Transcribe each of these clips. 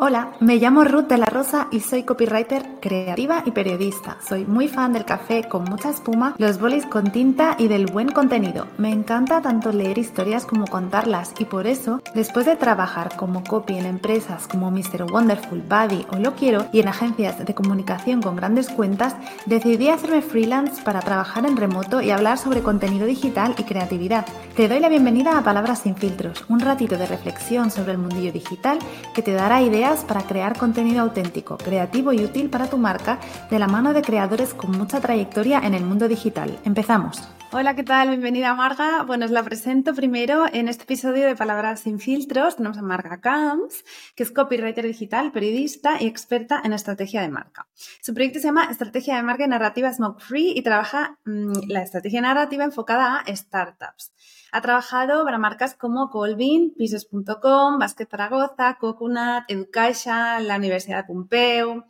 Hola, me llamo Ruth de la Rosa y soy copywriter creativa y periodista. Soy muy fan del café con mucha espuma, los bolis con tinta y del buen contenido. Me encanta tanto leer historias como contarlas y por eso, después de trabajar como copy en empresas como Mr. Wonderful, Buddy o Lo Quiero y en agencias de comunicación con grandes cuentas, decidí hacerme freelance para trabajar en remoto y hablar sobre contenido digital y creatividad. Te doy la bienvenida a Palabras sin filtros, un ratito de reflexión sobre el mundillo digital que te dará ideas para crear contenido auténtico, creativo y útil para tu marca de la mano de creadores con mucha trayectoria en el mundo digital. Empezamos. Hola, ¿qué tal? Bienvenida Marga. Bueno, os la presento primero en este episodio de Palabras sin filtros. Tenemos a Marga Camps, que es copywriter digital, periodista y experta en estrategia de marca. Su proyecto se llama Estrategia de Marca y Narrativa Smoke Free y trabaja mm, la estrategia narrativa enfocada a startups. Ha trabajado para marcas como Colvin, Pisos.com, Basket Zaragoza, Coconut, Education, la Universidad Pompeu.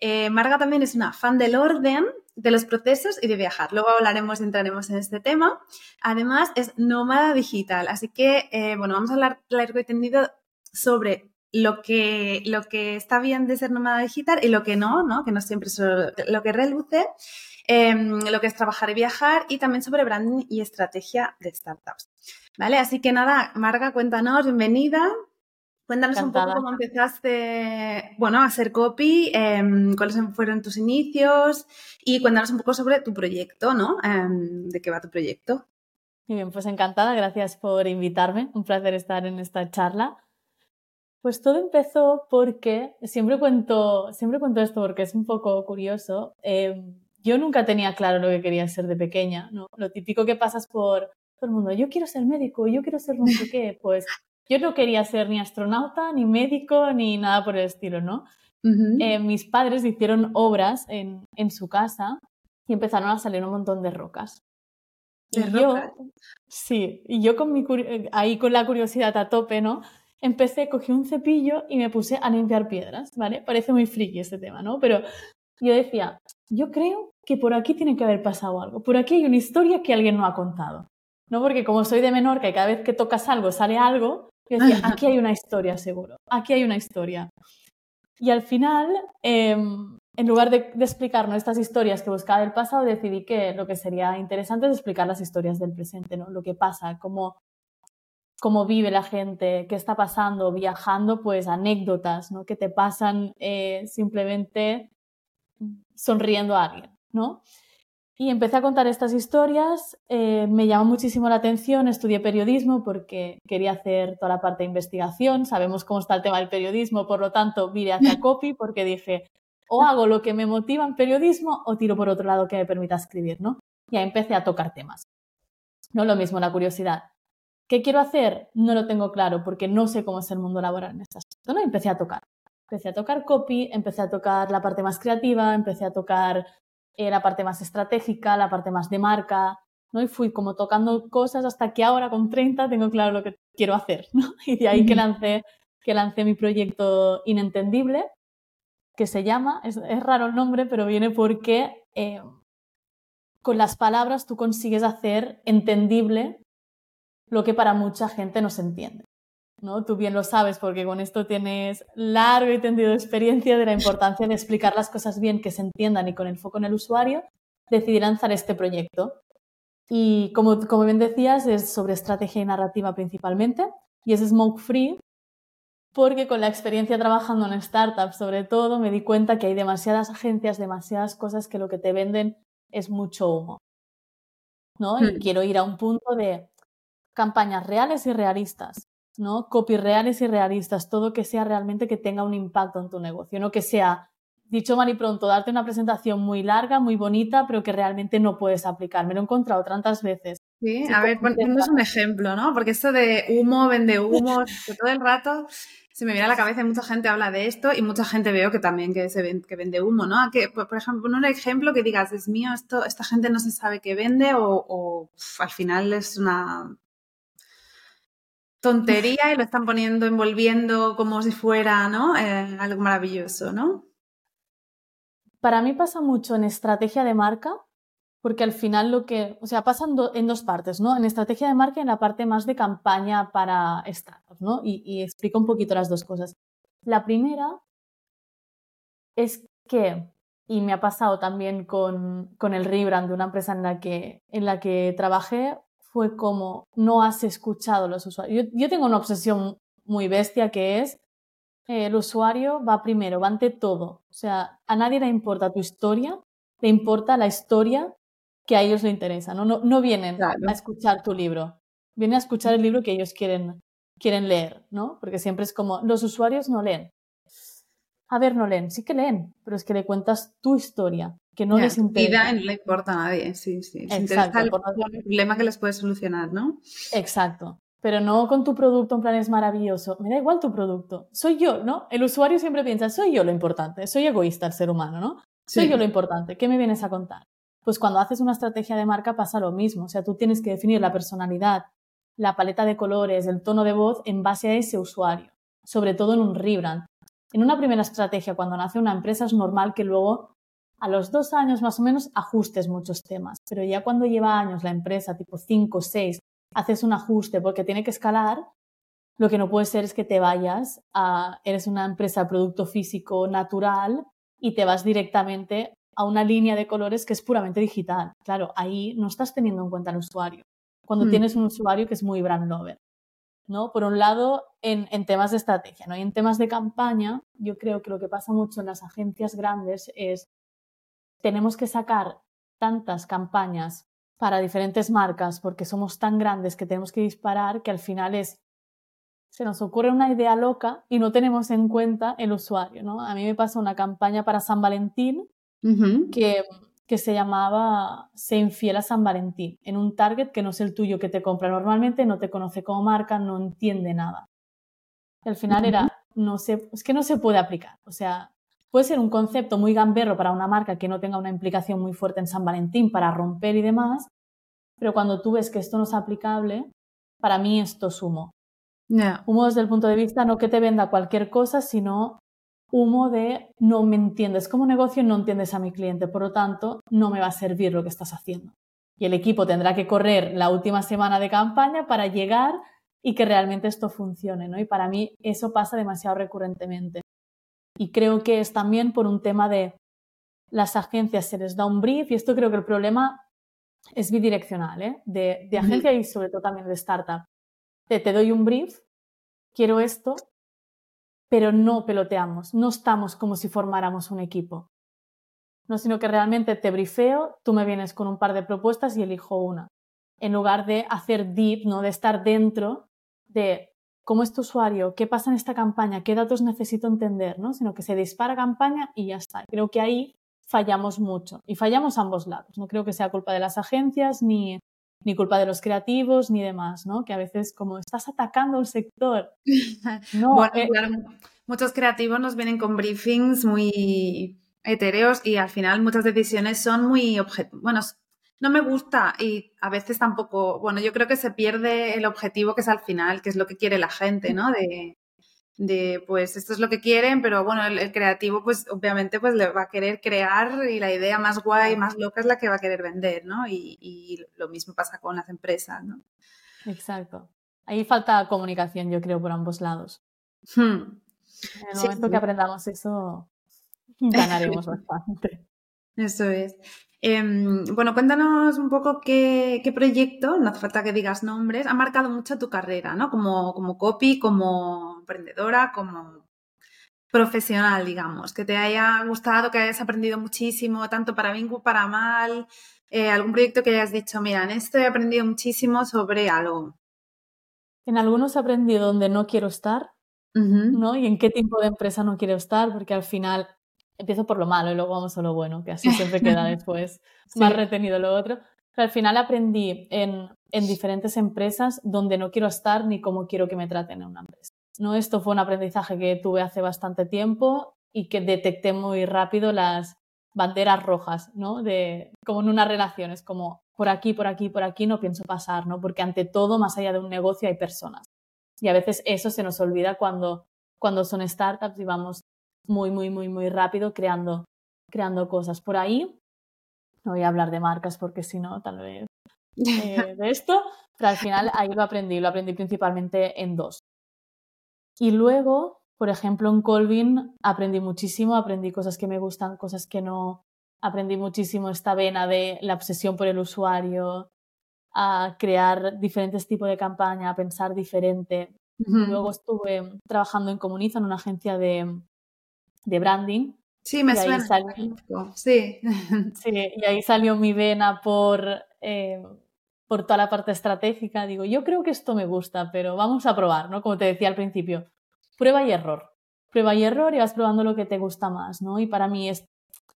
Eh, Marga también es una fan del orden, de los procesos y de viajar. Luego hablaremos y entraremos en este tema. Además, es nómada digital, así que, eh, bueno, vamos a hablar largo y tendido sobre lo que, lo que está bien de ser nómada digital y lo que no, ¿no? Que no siempre es lo que reluce. Em, lo que es trabajar y viajar y también sobre branding y estrategia de startups. ¿Vale? Así que nada, Marga, cuéntanos, bienvenida. Cuéntanos un poco cómo empezaste, bueno, a hacer copy, em, cuáles fueron tus inicios y cuéntanos un poco sobre tu proyecto, ¿no? Em, ¿De qué va tu proyecto? Muy bien, pues encantada, gracias por invitarme, un placer estar en esta charla. Pues todo empezó porque, siempre cuento, siempre cuento esto porque es un poco curioso, yo nunca tenía claro lo que quería ser de pequeña, ¿no? Lo típico que pasas por todo el mundo, yo quiero ser médico, yo quiero ser no sé qué, pues yo no quería ser ni astronauta, ni médico, ni nada por el estilo, ¿no? Eh, mis padres hicieron obras en, en, su casa y empezaron a salir un montón de rocas. ¿De y yo, sí, y yo con mi, ahí con la curiosidad a tope, ¿no? Empecé, cogí un cepillo y me puse a limpiar piedras, ¿vale? Parece muy friki este tema, ¿no? Pero yo decía, yo creo que por aquí tiene que haber pasado algo, por aquí hay una historia que alguien no ha contado. ¿No? Porque como soy de Menorca y cada vez que tocas algo sale algo, yo decía, aquí hay una historia seguro, aquí hay una historia. Y al final, em, en lugar de, explicarnos estas historias que buscaba del pasado, decidí que lo que sería interesante es explicar las historias del presente, ¿no? Lo que pasa, cómo, cómo vive la gente, qué está pasando, viajando, pues anécdotas, ¿no? Que te pasan eh, simplemente sonriendo a alguien, ¿no? Y empecé a contar estas historias, eh, me llamó muchísimo la atención, estudié periodismo porque quería hacer toda la parte de investigación, sabemos cómo está el tema del periodismo, por lo tanto vine hacia copy porque dije, o hago lo que me motiva en periodismo o tiro por otro lado que me permita escribir, ¿no? Y ahí empecé a tocar temas. No lo mismo, la curiosidad. ¿Qué quiero hacer? No lo tengo claro porque no sé cómo es el mundo laboral en esta zona. Y empecé a tocar. Empecé a tocar copy, empecé a tocar la parte más creativa, empecé a tocar eh, la parte más estratégica, la parte más de marca, ¿no? Y fui como tocando cosas hasta que ahora con 30 tengo claro lo que quiero hacer, ¿no? Y de ahí que lancé, que lancé mi proyecto Inentendible, que se llama, es, raro el nombre, pero viene porque eh, con las palabras tú consigues hacer entendible lo que para mucha gente no se entiende. ¿No? Tú bien lo sabes porque con esto tienes largo y tendido experiencia de la importancia de explicar las cosas bien, que se entiendan y con el foco en el usuario, decidí lanzar este proyecto. Y como, como bien decías, es sobre estrategia y narrativa principalmente y es smoke free porque con la experiencia trabajando en startups sobre todo me di cuenta que hay demasiadas agencias, demasiadas cosas que lo que te venden es mucho humo. ¿no? Y hmm. quiero ir a un punto de campañas reales y realistas, ¿no? Copy reales y realistas, todo que sea realmente que tenga un impacto en tu negocio, no que sea, dicho mal y pronto, darte una presentación muy larga, muy bonita, pero que realmente no puedes aplicar. Me lo he encontrado tantas veces. Sí, a ver, ponemos un ejemplo, ¿no? Porque esto de humo, vende humo, que todo el rato se me viene a la cabeza y mucha gente habla de esto y mucha gente veo que también que, se que vende humo, ¿no? Que, por, ejemplo, un ejemplo que digas, es mío, esto, esta gente no se sabe qué vende o, al final es una tontería y lo están poniendo, envolviendo como si fuera, ¿no? Eh, algo maravilloso, ¿no? Para mí pasa mucho en estrategia de marca, porque al final lo que, o sea, pasa en, dos partes, ¿no? En estrategia de marca y en la parte más de campaña para startups, ¿no? Y, y explico un poquito las dos cosas. La primera es que, y me ha pasado también con, con el rebrand de una empresa en la que, en la que trabajé, fue como no has escuchado a los usuarios. Yo, tengo una obsesión muy bestia que es eh, el usuario va primero, va ante todo. O sea, a nadie le importa tu historia, le importa la historia que a ellos le interesa. No, no, no vienen a escuchar tu libro, vienen a escuchar el libro que ellos quieren, quieren leer, ¿no? Porque siempre es como, los usuarios no leen. A ver, no leen, sí que leen, pero es que le cuentas tu historia, que no les interesa. y no le importa a nadie, sí, sí. Exacto. El, problema que les puedes solucionar, ¿no? Exacto. Pero no con tu producto, en plan es maravilloso. Me da igual tu producto. Soy yo, ¿no? El usuario siempre piensa, soy yo lo importante. Soy egoísta el ser humano, ¿no? Soy yo lo importante. ¿Qué me vienes a contar? Pues cuando haces una estrategia de marca pasa lo mismo. O sea, tú tienes que definir la personalidad, la paleta de colores, el tono de voz en base a ese usuario. Sobre todo en un rebrand. En una primera estrategia, cuando nace una empresa, es normal que luego, a los dos años más o menos, ajustes muchos temas. Pero ya cuando lleva años la empresa, tipo cinco, seis, haces un ajuste porque tiene que escalar, lo que no puede ser es que te vayas a, eres una empresa producto físico natural y te vas directamente a una línea de colores que es puramente digital. Claro, ahí no estás teniendo en cuenta al usuario. Cuando hmm. tienes un usuario que es muy brand lover. ¿no? Por un lado, en, temas de estrategia, ¿no? Y en temas de campaña, yo creo que lo que pasa mucho en las agencias grandes es tenemos que sacar tantas campañas para diferentes marcas porque somos tan grandes que tenemos que disparar que al final es se nos ocurre una idea loca y no tenemos en cuenta el usuario, ¿no? A mí me pasó una campaña para San Valentín que que se llamaba Se infiel a San Valentín, en un target que no es el tuyo que te compra normalmente, no te conoce como marca, no entiende nada. al final era, no sé, es que no se puede aplicar. O sea, puede ser un concepto muy gamberro para una marca que no tenga una implicación muy fuerte en San Valentín para romper y demás, pero cuando tú ves que esto no es aplicable, para mí esto es humo. Humo desde el punto de vista no que te venda cualquier cosa, sino humo de no me entiendes como negocio, no entiendes a mi cliente, por lo tanto, no me va a servir lo que estás haciendo. Y el equipo tendrá que correr la última semana de campaña para llegar y que realmente esto funcione, ¿no? Y para mí eso pasa demasiado recurrentemente. Y creo que es también por un tema de las agencias se les da un brief y esto creo que el problema es bidireccional, ¿eh? De, de agencia y sobre todo también de startup. te doy un brief, quiero esto, pero no peloteamos, no estamos como si formáramos un equipo. No, sino que realmente te brifeo, tú me vienes con un par de propuestas y elijo una. En lugar de hacer deep, ¿no? De estar dentro de cómo es tu usuario, qué pasa en esta campaña, qué datos necesito entender, ¿no? Sino que se dispara campaña y ya está. Creo que ahí fallamos mucho y fallamos ambos lados. No creo que sea culpa de las agencias ni, ni culpa de los creativos ni demás, ¿no? Que a veces como estás atacando el sector. No, bueno, eh, muchos creativos nos vienen con briefings muy etéreos y al final muchas decisiones son muy objetivas. Bueno, no me gusta y a veces tampoco, bueno, yo creo que se pierde el objetivo que es al final, que es lo que quiere la gente, ¿no? De, de pues esto es lo que quieren, pero bueno, el, creativo pues obviamente pues le va a querer crear y la idea más guay, más loca es la que va a querer vender, ¿no? Y, lo mismo pasa con las empresas, ¿no? Exacto. Ahí falta comunicación, yo creo, por ambos lados. Hmm. En el momento que aprendamos eso, ganaremos bastante. Eso es. Em, bueno, cuéntanos un poco qué, proyecto, no hace falta que digas nombres, ha marcado mucho tu carrera, ¿no? Como, como copy, como emprendedora, como profesional, digamos, que te haya gustado, que hayas aprendido muchísimo, tanto para bien como para mal, eh, algún proyecto que hayas dicho, mira, en esto he aprendido muchísimo sobre algo. En algunos he aprendido donde no quiero estar, ¿no? Y en qué tipo de empresa no quiero estar, porque al final empiezo por lo malo y luego vamos a lo bueno, que así siempre queda después más retenido lo otro. Pero al final aprendí en, en, diferentes empresas donde no quiero estar ni cómo quiero que me traten en una empresa. ¿no? Esto fue un aprendizaje que tuve hace bastante tiempo y que detecté muy rápido las banderas rojas, ¿no? De, como en una relación, es como por aquí, por aquí, por aquí no pienso pasar, ¿no? Porque ante todo, más allá de un negocio, hay personas. Y a veces eso se nos olvida cuando, cuando son startups y vamos muy, muy, muy, muy rápido creando, creando cosas. Por ahí, no voy a hablar de marcas porque si no, tal vez eh, de esto, pero al final ahí lo aprendí, lo aprendí principalmente en dos. Y luego, Por ejemplo, en Colvin aprendí muchísimo, aprendí cosas que me gustan, cosas que no. Aprendí muchísimo esta vena de la obsesión por el usuario, a crear diferentes tipos de campaña, a pensar diferente. Luego estuve trabajando en Comuniza, en una agencia de, de branding. Sí, me suena. sí. sí. Y ahí salió mi vena por, eh, por toda la parte estratégica. Digo, yo creo que esto me gusta, pero vamos a probar, ¿no? Como te decía al principio, prueba y error. Prueba y error y vas probando lo que te gusta más, ¿no? Y para mí es,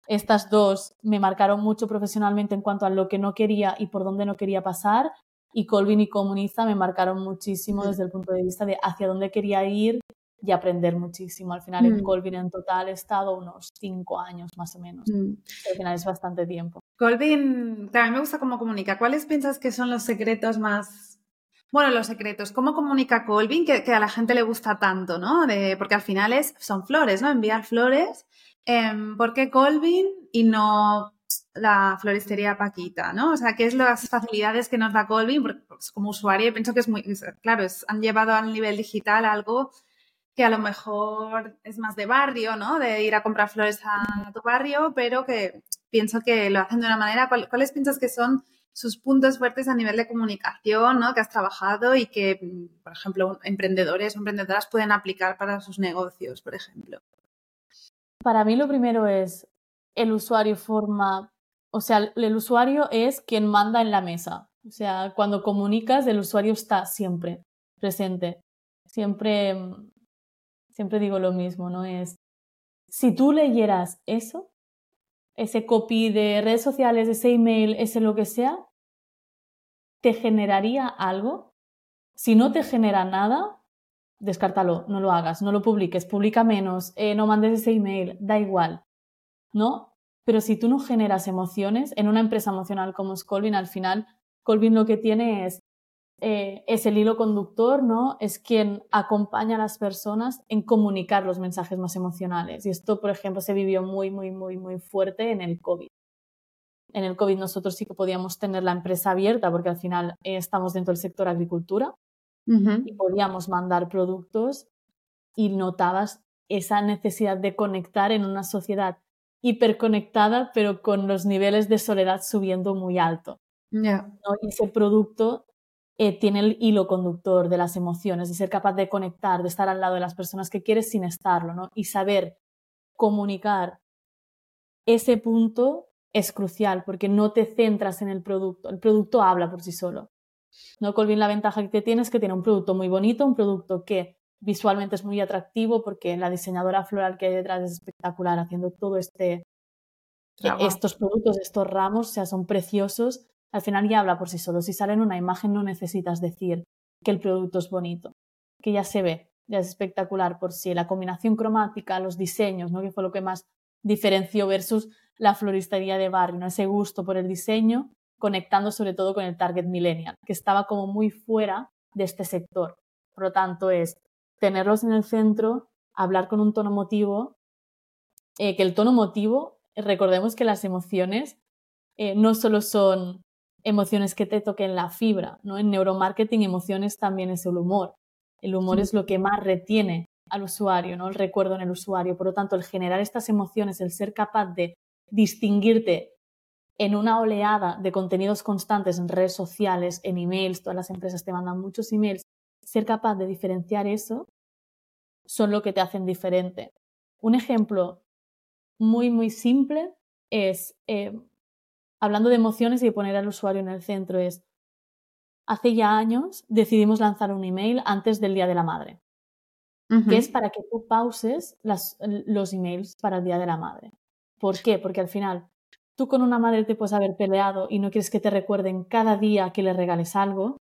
estas dos me marcaron mucho profesionalmente en cuanto a lo que no quería y por dónde no quería pasar. Y Colvin y Comuniza me marcaron muchísimo desde el punto de vista de hacia dónde quería ir y aprender muchísimo. Al final en mm. Colvin en total he estado unos cinco años más o menos. Mm. Al final es bastante tiempo. Colvin, también me gusta cómo comunica. ¿Cuáles piensas que son los secretos más... Bueno, los secretos. ¿Cómo comunica Colvin que, a la gente le gusta tanto, no? De, porque al final es, son flores, ¿no? Enviar flores Em, ¿por qué Colvin y no la floristería Paquita, ¿no? O sea, ¿qué es las facilidades que nos da Colvin? Porque pues, como usuario pienso que es muy, claro, han llevado al nivel digital algo que a lo mejor es más de barrio, ¿no? De ir a comprar flores a tu barrio, pero que pienso que lo hacen de una manera. ¿Cuáles piensas que son sus puntos fuertes a nivel de comunicación, ¿no? Que has trabajado y que, por ejemplo, emprendedores o emprendedoras pueden aplicar para sus negocios, por ejemplo. Para mí lo primero es el usuario forma, o sea, el usuario es quien manda en la mesa. O sea, cuando comunicas, el usuario está siempre presente. Siempre, siempre digo lo mismo, ¿no? Es, si tú leyeras eso, ese copy de redes sociales, ese email, ese lo que sea, ¿te generaría algo? Si no te genera nada, descártalo, no lo hagas, no lo publiques, publica menos, eh, no mandes ese email, da igual, ¿no? Pero si tú no generas emociones en una empresa emocional como es Colvin, al final, Colvin lo que tiene es, eh, es el hilo conductor, ¿no? Es quien acompaña a las personas en comunicar los mensajes más emocionales. Y esto, por ejemplo, se vivió muy, muy, muy, muy fuerte en el COVID. En el COVID nosotros sí que podíamos tener la empresa abierta porque al final eh, estamos dentro del sector agricultura, y podíamos mandar productos y notabas esa necesidad de conectar en una sociedad hiperconectada, pero con los niveles de soledad subiendo muy alto. Y ese producto eh, tiene el hilo conductor de las emociones, de ser capaz de conectar, de estar al lado de las personas que quieres sin estarlo, ¿no? Y saber comunicar ese punto es crucial porque no te centras en el producto. El producto habla por sí solo. ¿no? Colvin la ventaja que tiene es que tiene un producto muy bonito, un producto que visualmente es muy atractivo porque la diseñadora floral que hay detrás es espectacular haciendo todo este estos productos, estos ramos, o sea, son preciosos. Al final ya habla por sí solo. Si sale en una imagen no necesitas decir que el producto es bonito, que ya se ve, ya es espectacular por sí. La combinación cromática, los diseños, ¿no? que fue lo que más diferenció versus la floristería de barrio, ¿no? ese gusto por el diseño conectando sobre todo con el target millennial, que estaba como muy fuera de este sector. Por lo tanto, es tenerlos en el centro, hablar con un tono motivo, eh, que el tono motivo, recordemos que las emociones eh, no solo son emociones que te toquen la fibra, ¿no? En neuromarketing emociones también es el humor. El humor es lo que más retiene al usuario, ¿no? El recuerdo en el usuario. Por lo tanto, el generar estas emociones, el ser capaz de distinguirte en una oleada de contenidos constantes en redes sociales, en emails, todas las empresas te mandan muchos emails, ser capaz de diferenciar eso son lo que te hacen diferente. Un ejemplo muy, muy simple es, eh, hablando de emociones y de poner al usuario en el centro, es, hace ya años decidimos lanzar un email antes del Día de la Madre, que es para que tú pauses los emails para el Día de la Madre. ¿Por qué? Porque al final Tú con una madre te puedes haber peleado y no quieres que te recuerden cada día que le regales algo.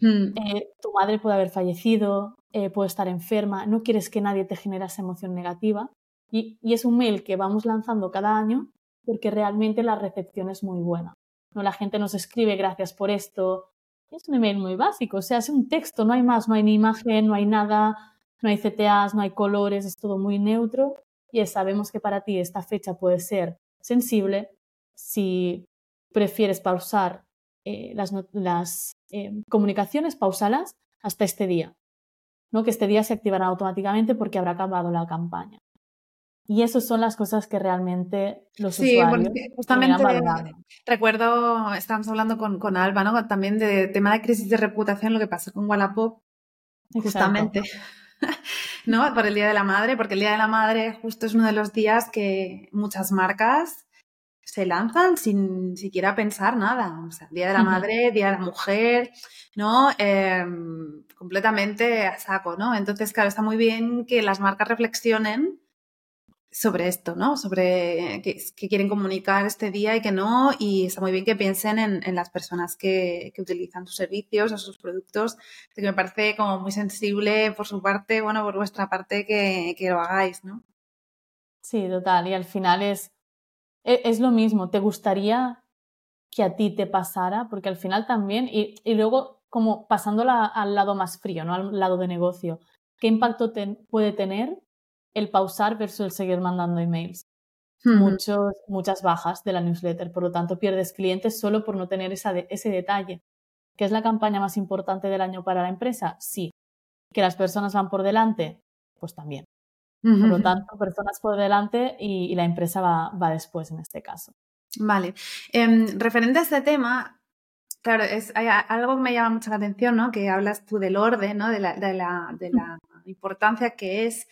Hmm. Eh, tu madre puede haber fallecido, eh, puede estar enferma, no quieres que nadie te genere esa emoción negativa. Y, es un mail que vamos lanzando cada año porque realmente la recepción es muy buena. ¿no? La gente nos escribe gracias por esto. Es un email muy básico, o sea, es un texto, no hay más, no hay ni imagen, no hay nada, no hay CTAs, no hay colores, es todo muy neutro. Y sabemos que para ti esta fecha puede ser sensible, si prefieres pausar eh, las, eh, comunicaciones, pausalas hasta este día. ¿no? que este día se activará automáticamente porque habrá acabado la campaña. Y esas son las cosas que realmente los sí, usuarios justamente recuerdo, estábamos hablando con, con Alba, ¿no? También de tema de crisis de reputación, lo que pasó con Wallapop, justamente. ¿No? Por el Día de la Madre, porque el Día de la Madre justo es uno de los días que muchas marcas se lanzan sin siquiera pensar nada. O sea, Día de la Madre, Día de la Mujer, ¿no? Em, completamente a saco, ¿no? Entonces, claro, está muy bien que las marcas reflexionen sobre esto, ¿no? Sobre qué, quieren comunicar este día y que no. Y está muy bien que piensen en, las personas que, utilizan sus servicios o sus productos. Que me parece como muy sensible por su parte, bueno, por vuestra parte que, lo hagáis, ¿no? Sí, total. Y al final es, e, es, lo mismo. ¿Te gustaría que a ti te pasara? Porque al final también, y, luego como pasándola al lado más frío, ¿no? Al lado de negocio. ¿Qué impacto puede tener el pausar versus el seguir mandando emails. Muchos, muchas bajas de la newsletter, por lo tanto pierdes clientes solo por no tener esa ese detalle. ¿Qué es la campaña más importante del año para la empresa? Sí. ¿Que las personas van por delante? Pues también. Por lo tanto, personas por delante y, la empresa va, va, después en este caso. Vale. Em, referente a este tema, claro, es hay algo que me llama mucho la atención, ¿no? Que hablas tú del orden, ¿no? De la, de la, de la importancia que es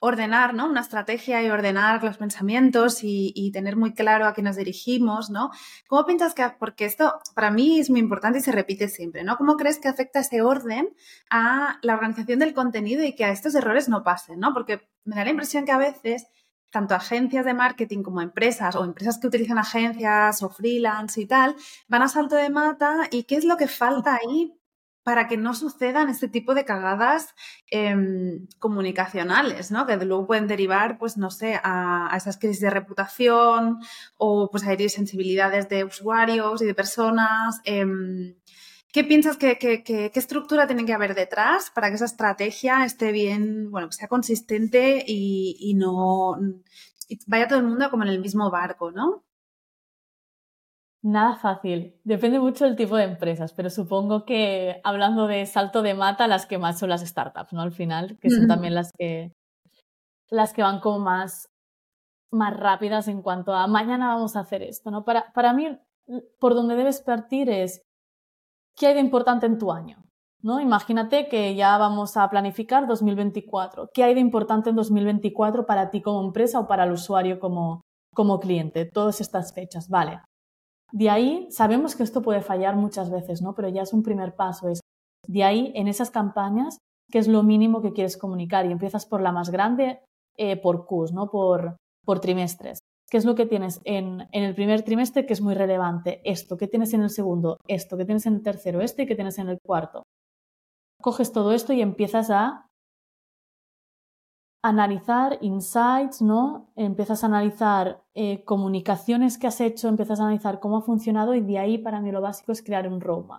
ordenar, ¿no? Una estrategia y ordenar los pensamientos y, tener muy claro a qué nos dirigimos, ¿no? ¿Cómo piensas que, porque esto para mí es muy importante y se repite siempre, ¿no? ¿Cómo crees que afecta ese orden a la organización del contenido y que a estos errores no pasen, ¿no? Porque me da la impresión que a veces tanto agencias de marketing como empresas o empresas que utilizan agencias o freelance y tal, van a salto de mata y qué es lo que falta ahí para que no sucedan este tipo de cagadas em, comunicacionales, ¿no? Que luego pueden derivar, pues, no sé, a, esas crisis de reputación o pues a herir sensibilidades de usuarios y de personas. Em, ¿Qué piensas que, qué estructura tiene que haber detrás para que esa estrategia esté bien, bueno, que sea consistente y, no y vaya todo el mundo como en el mismo barco, ¿no? Nada fácil. Depende mucho del tipo de empresas, pero supongo que hablando de salto de mata, las que más son las startups, ¿no? Al final, que son también las que las que van como más, más rápidas en cuanto a mañana vamos a hacer esto, ¿no? Para, para mí, por donde debes partir es qué hay de importante en tu año, ¿no? Imagínate que ya vamos a planificar 2024. ¿Qué hay de importante en 2024 para ti como empresa o para el usuario como, como cliente? Todas estas fechas, vale. De ahí sabemos que esto puede fallar muchas veces, ¿no? Pero ya es un primer paso. Es de ahí en esas campañas qué es lo mínimo que quieres comunicar y empiezas por la más grande eh, por Qs, ¿no? Por, por trimestres. ¿Qué es lo que tienes en, en, el primer trimestre que es muy relevante? Esto, ¿qué tienes en el segundo? Esto, ¿qué tienes en el tercero? Este qué tienes en el cuarto. Coges todo esto y empiezas a analizar insights, ¿no? Empiezas a analizar eh, comunicaciones que has hecho, empiezas a analizar cómo ha funcionado y de ahí para mí lo básico es crear un roadmap.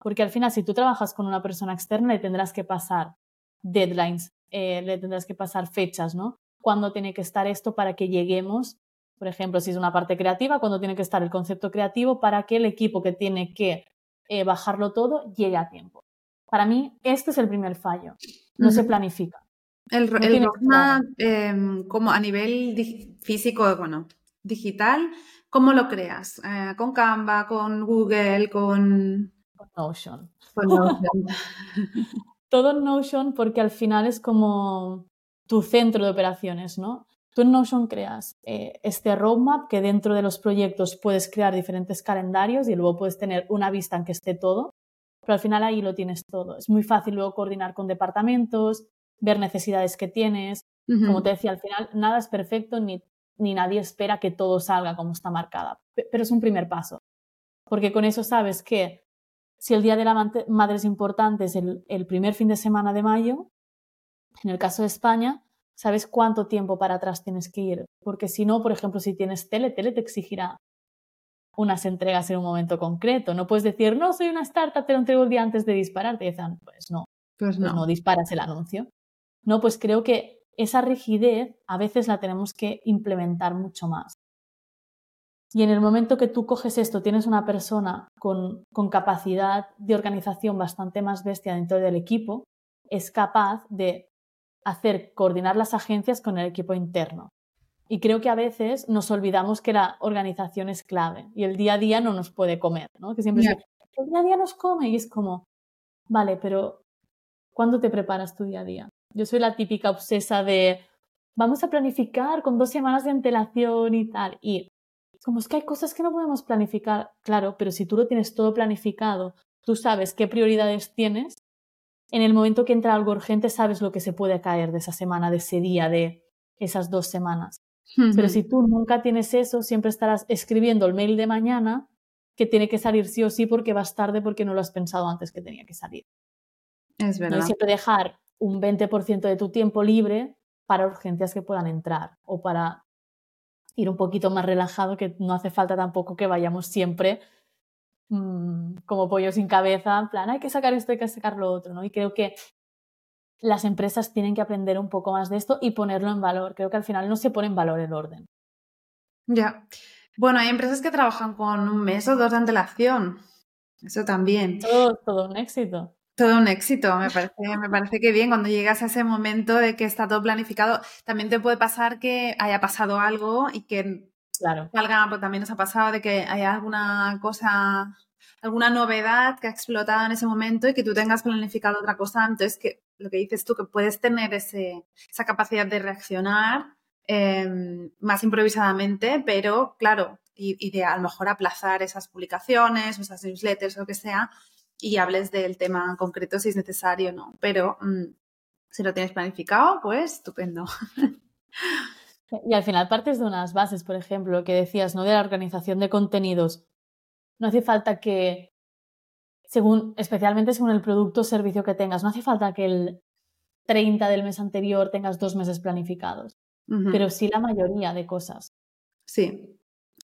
Porque al final, si tú trabajas con una persona externa, le tendrás que pasar deadlines, eh, le tendrás que pasar fechas, ¿no? Cuándo tiene que estar esto para que lleguemos, por ejemplo, si es una parte creativa, cuándo tiene que estar el concepto creativo para que el equipo que tiene que eh, bajarlo todo llegue a tiempo. Para mí, este es el primer fallo. No se planifica. El, roadmap, em, como a nivel físico, bueno, digital, ¿cómo lo creas? Eh, ¿Con Canva, con Google, con... Notion. Todo en Notion porque al final es como tu centro de operaciones, ¿no? Tú en Notion creas eh, este roadmap que dentro de los proyectos puedes crear diferentes calendarios y luego puedes tener una vista en que esté todo, pero al final ahí lo tienes todo. Es muy fácil luego coordinar con departamentos, ver necesidades que tienes. Como te decía, al final nada es perfecto ni, ni nadie espera que todo salga como está marcada, pero es un primer paso. Porque con eso sabes que si el Día de la Madre es importante, es el, el primer fin de semana de mayo, en el caso de España, sabes cuánto tiempo para atrás tienes que ir. Porque si no, por ejemplo, si tienes tele, tele te exigirá unas entregas en un momento concreto. No puedes decir, no, soy una startup, te lo entrego el día antes de disparar. Te dicen, pues no, pues, pues no. no disparas el anuncio. ¿No? Pues creo que esa rigidez a veces la tenemos que implementar mucho más. Y en el momento que tú coges esto, tienes una persona con, capacidad de organización bastante más bestia dentro del equipo, es capaz de hacer coordinar las agencias con el equipo interno. Y creo que a veces nos olvidamos que la organización es clave y el día a día no nos puede comer, ¿no? Que siempre el día a día nos come y es como, vale, pero ¿cuándo te preparas tu día a día? Yo soy la típica obsesa de vamos a planificar con dos semanas de antelación y tal. Y como es que hay cosas que no podemos planificar, claro, pero si tú lo tienes todo planificado, tú sabes qué prioridades tienes, en el momento que entra algo urgente sabes lo que se puede caer de esa semana, de ese día, de esas dos semanas. Pero si tú nunca tienes eso, siempre estarás escribiendo el mail de mañana que tiene que salir sí o sí porque vas tarde porque no lo has pensado antes que tenía que salir. Es verdad. ¿no? siempre dejar un 20% de tu tiempo libre para urgencias que puedan entrar o para ir un poquito más relajado, que no hace falta tampoco que vayamos siempre mmm, como pollo sin cabeza, en plan, hay que sacar esto, hay que sacar lo otro, ¿no? Y creo que las empresas tienen que aprender un poco más de esto y ponerlo en valor. Creo que al final no se pone en valor el orden. Ya. Bueno, hay empresas que trabajan con un mes o dos de antelación. Eso también. Todo, todo un éxito. Todo un éxito, me parece, me parece que bien. Cuando llegas a ese momento de que está todo planificado, también te puede pasar que haya pasado algo y que claro. salga, pues también nos ha pasado de que haya alguna cosa, alguna novedad que ha explotado en ese momento y que tú tengas planificado otra cosa. Entonces, que lo que dices tú, que puedes tener ese, esa capacidad de reaccionar eh, más improvisadamente, pero claro, y, y, de a lo mejor aplazar esas publicaciones o esas newsletters o lo que sea y hables del tema concreto si es necesario, ¿no? Pero mmm, si lo tienes planificado, pues estupendo. Y al final partes de unas bases, por ejemplo, que decías, ¿no? De la organización de contenidos. No hace falta que, según, especialmente según el producto o servicio que tengas, no hace falta que el 30 del mes anterior tengas dos meses planificados, uh -huh. pero sí la mayoría de cosas. Sí.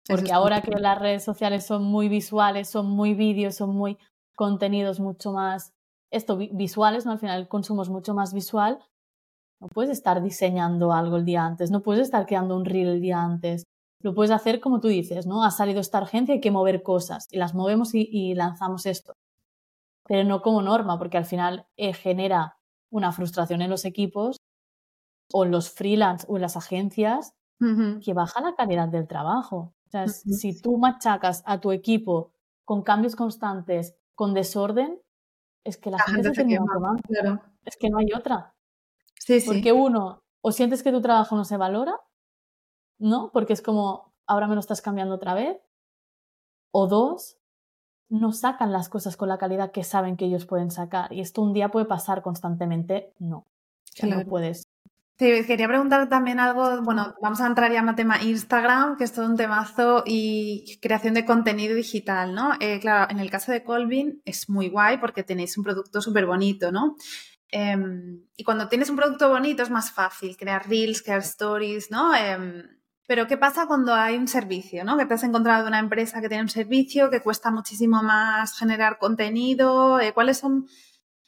Porque ahora que las redes sociales son muy visuales, son muy vídeos, son muy contenidos mucho más, esto, visuales, ¿no? Al final el consumo es mucho más visual. No puedes estar diseñando algo el día antes, no puedes estar creando un reel el día antes. Lo puedes hacer como tú dices, ¿no? Ha salido esta urgencia, hay que mover cosas y las movemos y, y lanzamos esto. Pero no como norma, porque al final eh, genera una frustración en los equipos o en los freelance o en las agencias uh -huh. que baja la calidad del trabajo. O sea, uh -huh. si tú machacas a tu equipo con cambios constantes, con desorden, es que la, la gente, gente, se tomando. Claro. Es que no hay otra. Sí, sí. Porque uno, o sientes que tu trabajo no se valora, ¿no? Porque es como, ahora me lo estás cambiando otra vez. O dos, no sacan las cosas con la calidad que saben que ellos pueden sacar. Y esto un día puede pasar constantemente. No. Claro. No puedes. Sí, quería preguntar también algo, bueno, vamos a entrar ya en el tema Instagram, que es todo un temazo, y creación de contenido digital, ¿no? Eh, claro, en el caso de Colvin es muy guay porque tenéis un producto súper bonito, ¿no? Eh, y cuando tienes un producto bonito es más fácil crear reels, crear stories, ¿no? Eh, pero ¿qué pasa cuando hay un servicio, ¿no? Que te has encontrado una empresa que tiene un servicio que cuesta muchísimo más generar contenido, eh, ¿cuáles son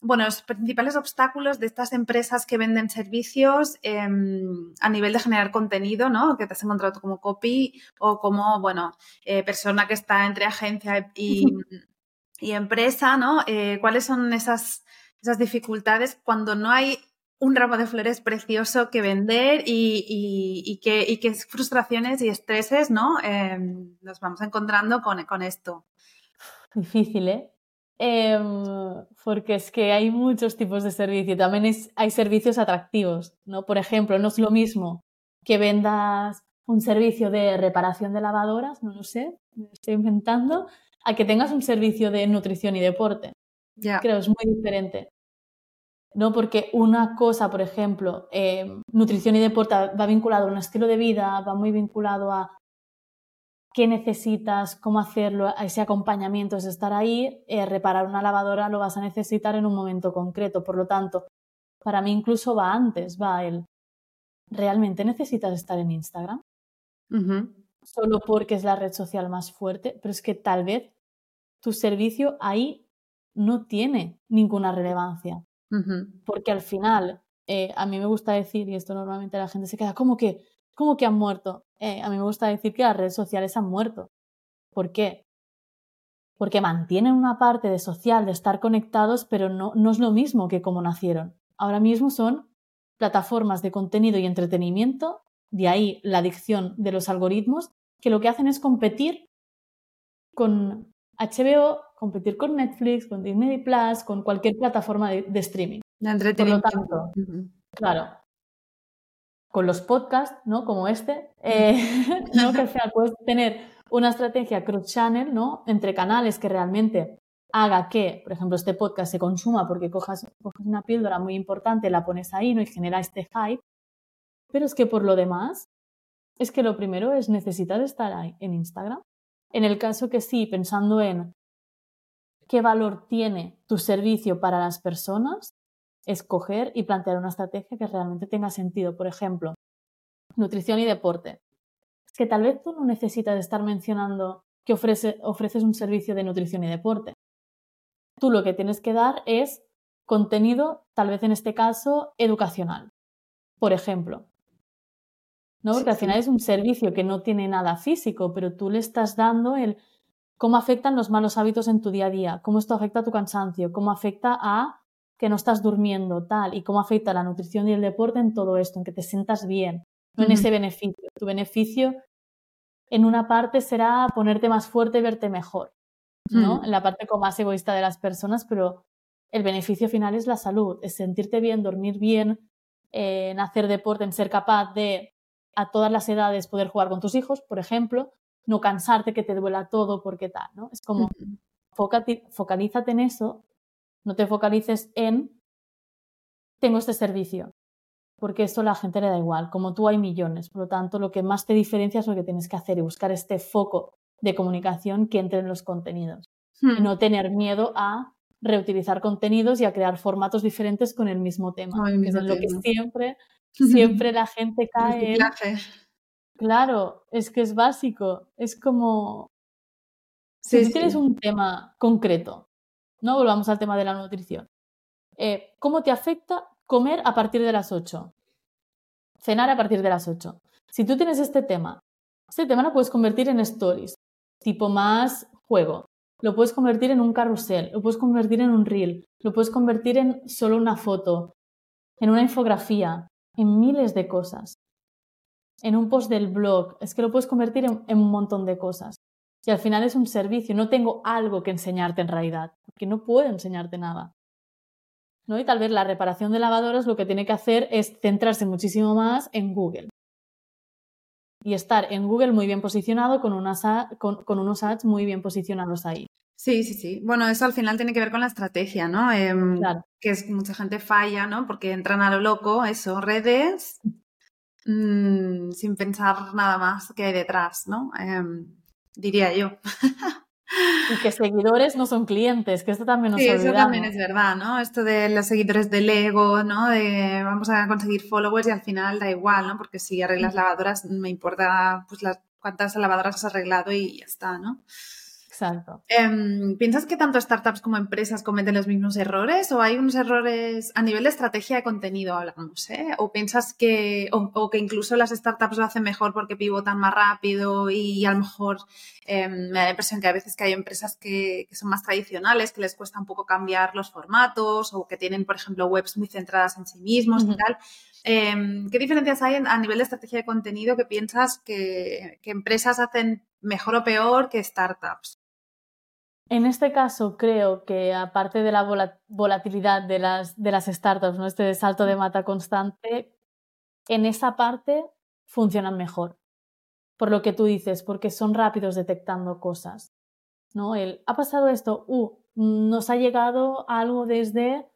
bueno, los principales obstáculos de estas empresas que venden servicios eh, a nivel de generar contenido, ¿no? Que te has encontrado tú como copy o como, bueno, eh, persona que está entre agencia y, y empresa, ¿no? Eh, ¿Cuáles son esas, esas dificultades cuando no hay un ramo de flores precioso que vender y, y, y que, y que frustraciones y estreses, ¿no? nos vamos encontrando con, con esto. Difícil, ¿eh? Eh, porque es que hay muchos tipos de servicio. También es, hay servicios atractivos, ¿no? Por ejemplo, no es lo mismo que vendas un servicio de reparación de lavadoras, no lo sé, me estoy inventando, a que tengas un servicio de nutrición y deporte. Yeah. Creo es muy diferente. ¿no? Porque una cosa, por ejemplo, eh, nutrición y deporte va vinculado a un estilo de vida, va muy vinculado a qué necesitas, cómo hacerlo, ese acompañamiento es estar ahí, eh, reparar una lavadora lo vas a necesitar en un momento concreto. Por lo tanto, para mí incluso va antes, va el, ¿realmente necesitas estar en Instagram? Uh -huh. Solo porque es la red social más fuerte, pero es que tal vez tu servicio ahí no tiene ninguna relevancia. Uh -huh. Porque al final, eh, a mí me gusta decir, y esto normalmente la gente se queda, como que como que han muerto. Eh, a mí me gusta decir que las redes sociales han muerto. ¿Por qué? porque mantienen una parte de social, de estar conectados, pero no, no es lo mismo que como nacieron. Ahora mismo son plataformas de contenido y entretenimiento, de ahí la adicción de los algoritmos, que lo que hacen es competir con HBO, competir con Netflix, con Disney Plus, con cualquier plataforma de, streaming. De entretenimiento. Por lo tanto, claro, con los podcasts, ¿no? Como este, eh, ¿no? que puedes tener una estrategia cross-channel, ¿no? Entre canales que realmente haga que, por ejemplo, este podcast se consuma porque cojas, una píldora muy importante, la pones ahí, ¿no? Y genera este hype. Pero es que por lo demás, es que lo primero es necesitar estar ahí en Instagram. En el caso que sí, pensando en qué valor tiene tu servicio para las personas, escoger y plantear una estrategia que realmente tenga sentido. Por ejemplo, nutrición y deporte. Es que tal vez tú no necesitas estar mencionando que ofreces un servicio de nutrición y deporte. Tú lo que tienes que dar es contenido, tal vez en este caso, educacional. Por ejemplo. ¿no? Porque al final es un servicio que no tiene nada físico, pero tú le estás dando el cómo afectan los malos hábitos en tu día a día, cómo esto afecta a tu cansancio, cómo afecta a que no estás durmiendo, tal, y cómo afecta la nutrición y el deporte en todo esto, en que te sientas bien, no en ese beneficio. Tu beneficio en una parte será ponerte más fuerte y verte mejor, ¿no? En la parte como más egoísta de las personas, pero el beneficio final es la salud, es sentirte bien, dormir bien, en hacer deporte, en ser capaz de a todas las edades poder jugar con tus hijos, por ejemplo, no cansarte que te duela todo porque tal, ¿no? Es como focalízate en eso no te focalices en tengo este servicio, porque eso a la gente le da igual. Como tú hay millones, por lo tanto, lo que más te diferencia es lo que tienes que hacer y buscar este foco de comunicación que entre en los contenidos. Y hmm. no tener miedo a reutilizar contenidos y a crear formatos diferentes con el mismo tema. que es lo que siempre, siempre la gente cae en... Claro, es que es básico. Es como... Si tú tienes un tema concreto no volvamos al tema de la nutrición. Eh, ¿Cómo te afecta comer a partir de las 8? Cenar a partir de las 8. Si tú tienes este tema, este tema lo puedes convertir en stories, tipo más juego. Lo puedes convertir en un carrusel, lo puedes convertir en un reel, lo puedes convertir en solo una foto, en una infografía, en miles de cosas. En un post del blog, es que lo puedes convertir en un montón de cosas. Si al final es un servicio, no tengo algo que enseñarte en realidad, porque no puedo enseñarte nada. ¿no? Y tal vez la reparación de lavadoras lo que tiene que hacer es centrarse muchísimo más en Google. Y estar en Google muy bien posicionado con, con, unos ads muy bien posicionados ahí. Sí, sí, sí. Bueno, eso al final tiene que ver con la estrategia, ¿no? Em, claro. Que es mucha gente falla, ¿no? Porque entran a lo loco, eso, redes, mm, sin pensar nada más que hay detrás, ¿no? Em, diría yo. Y que seguidores no son clientes, que esto también nos Sí, eso también es verdad, ¿no? Esto de los seguidores del ego, ¿no? De vamos a conseguir followers y al final da igual, ¿no? Porque si arreglas lavadoras, me importa pues las cuántas lavadoras has arreglado y ya está, ¿no? Exacto. Em, ¿Piensas que tanto startups como empresas cometen los mismos errores o hay unos errores a nivel de estrategia de contenido, hablamos, ¿eh? ¿O piensas que, o, que incluso las startups lo hacen mejor porque pivotan más rápido y a lo mejor em, me da la impresión que a veces que hay empresas que, son más tradicionales, que les cuesta un poco cambiar los formatos o que tienen, por ejemplo, webs muy centradas en sí mismos y tal? Em, ¿Qué diferencias hay a nivel de estrategia de contenido que piensas que, que empresas hacen mejor o peor que startups? En este caso, creo que aparte de la volatilidad de las, startups, ¿no? este salto de mata constante, en esa parte funcionan mejor. Por lo que tú dices, porque son rápidos detectando cosas. ¿no? Ha pasado esto, uh, nos ha llegado algo desde,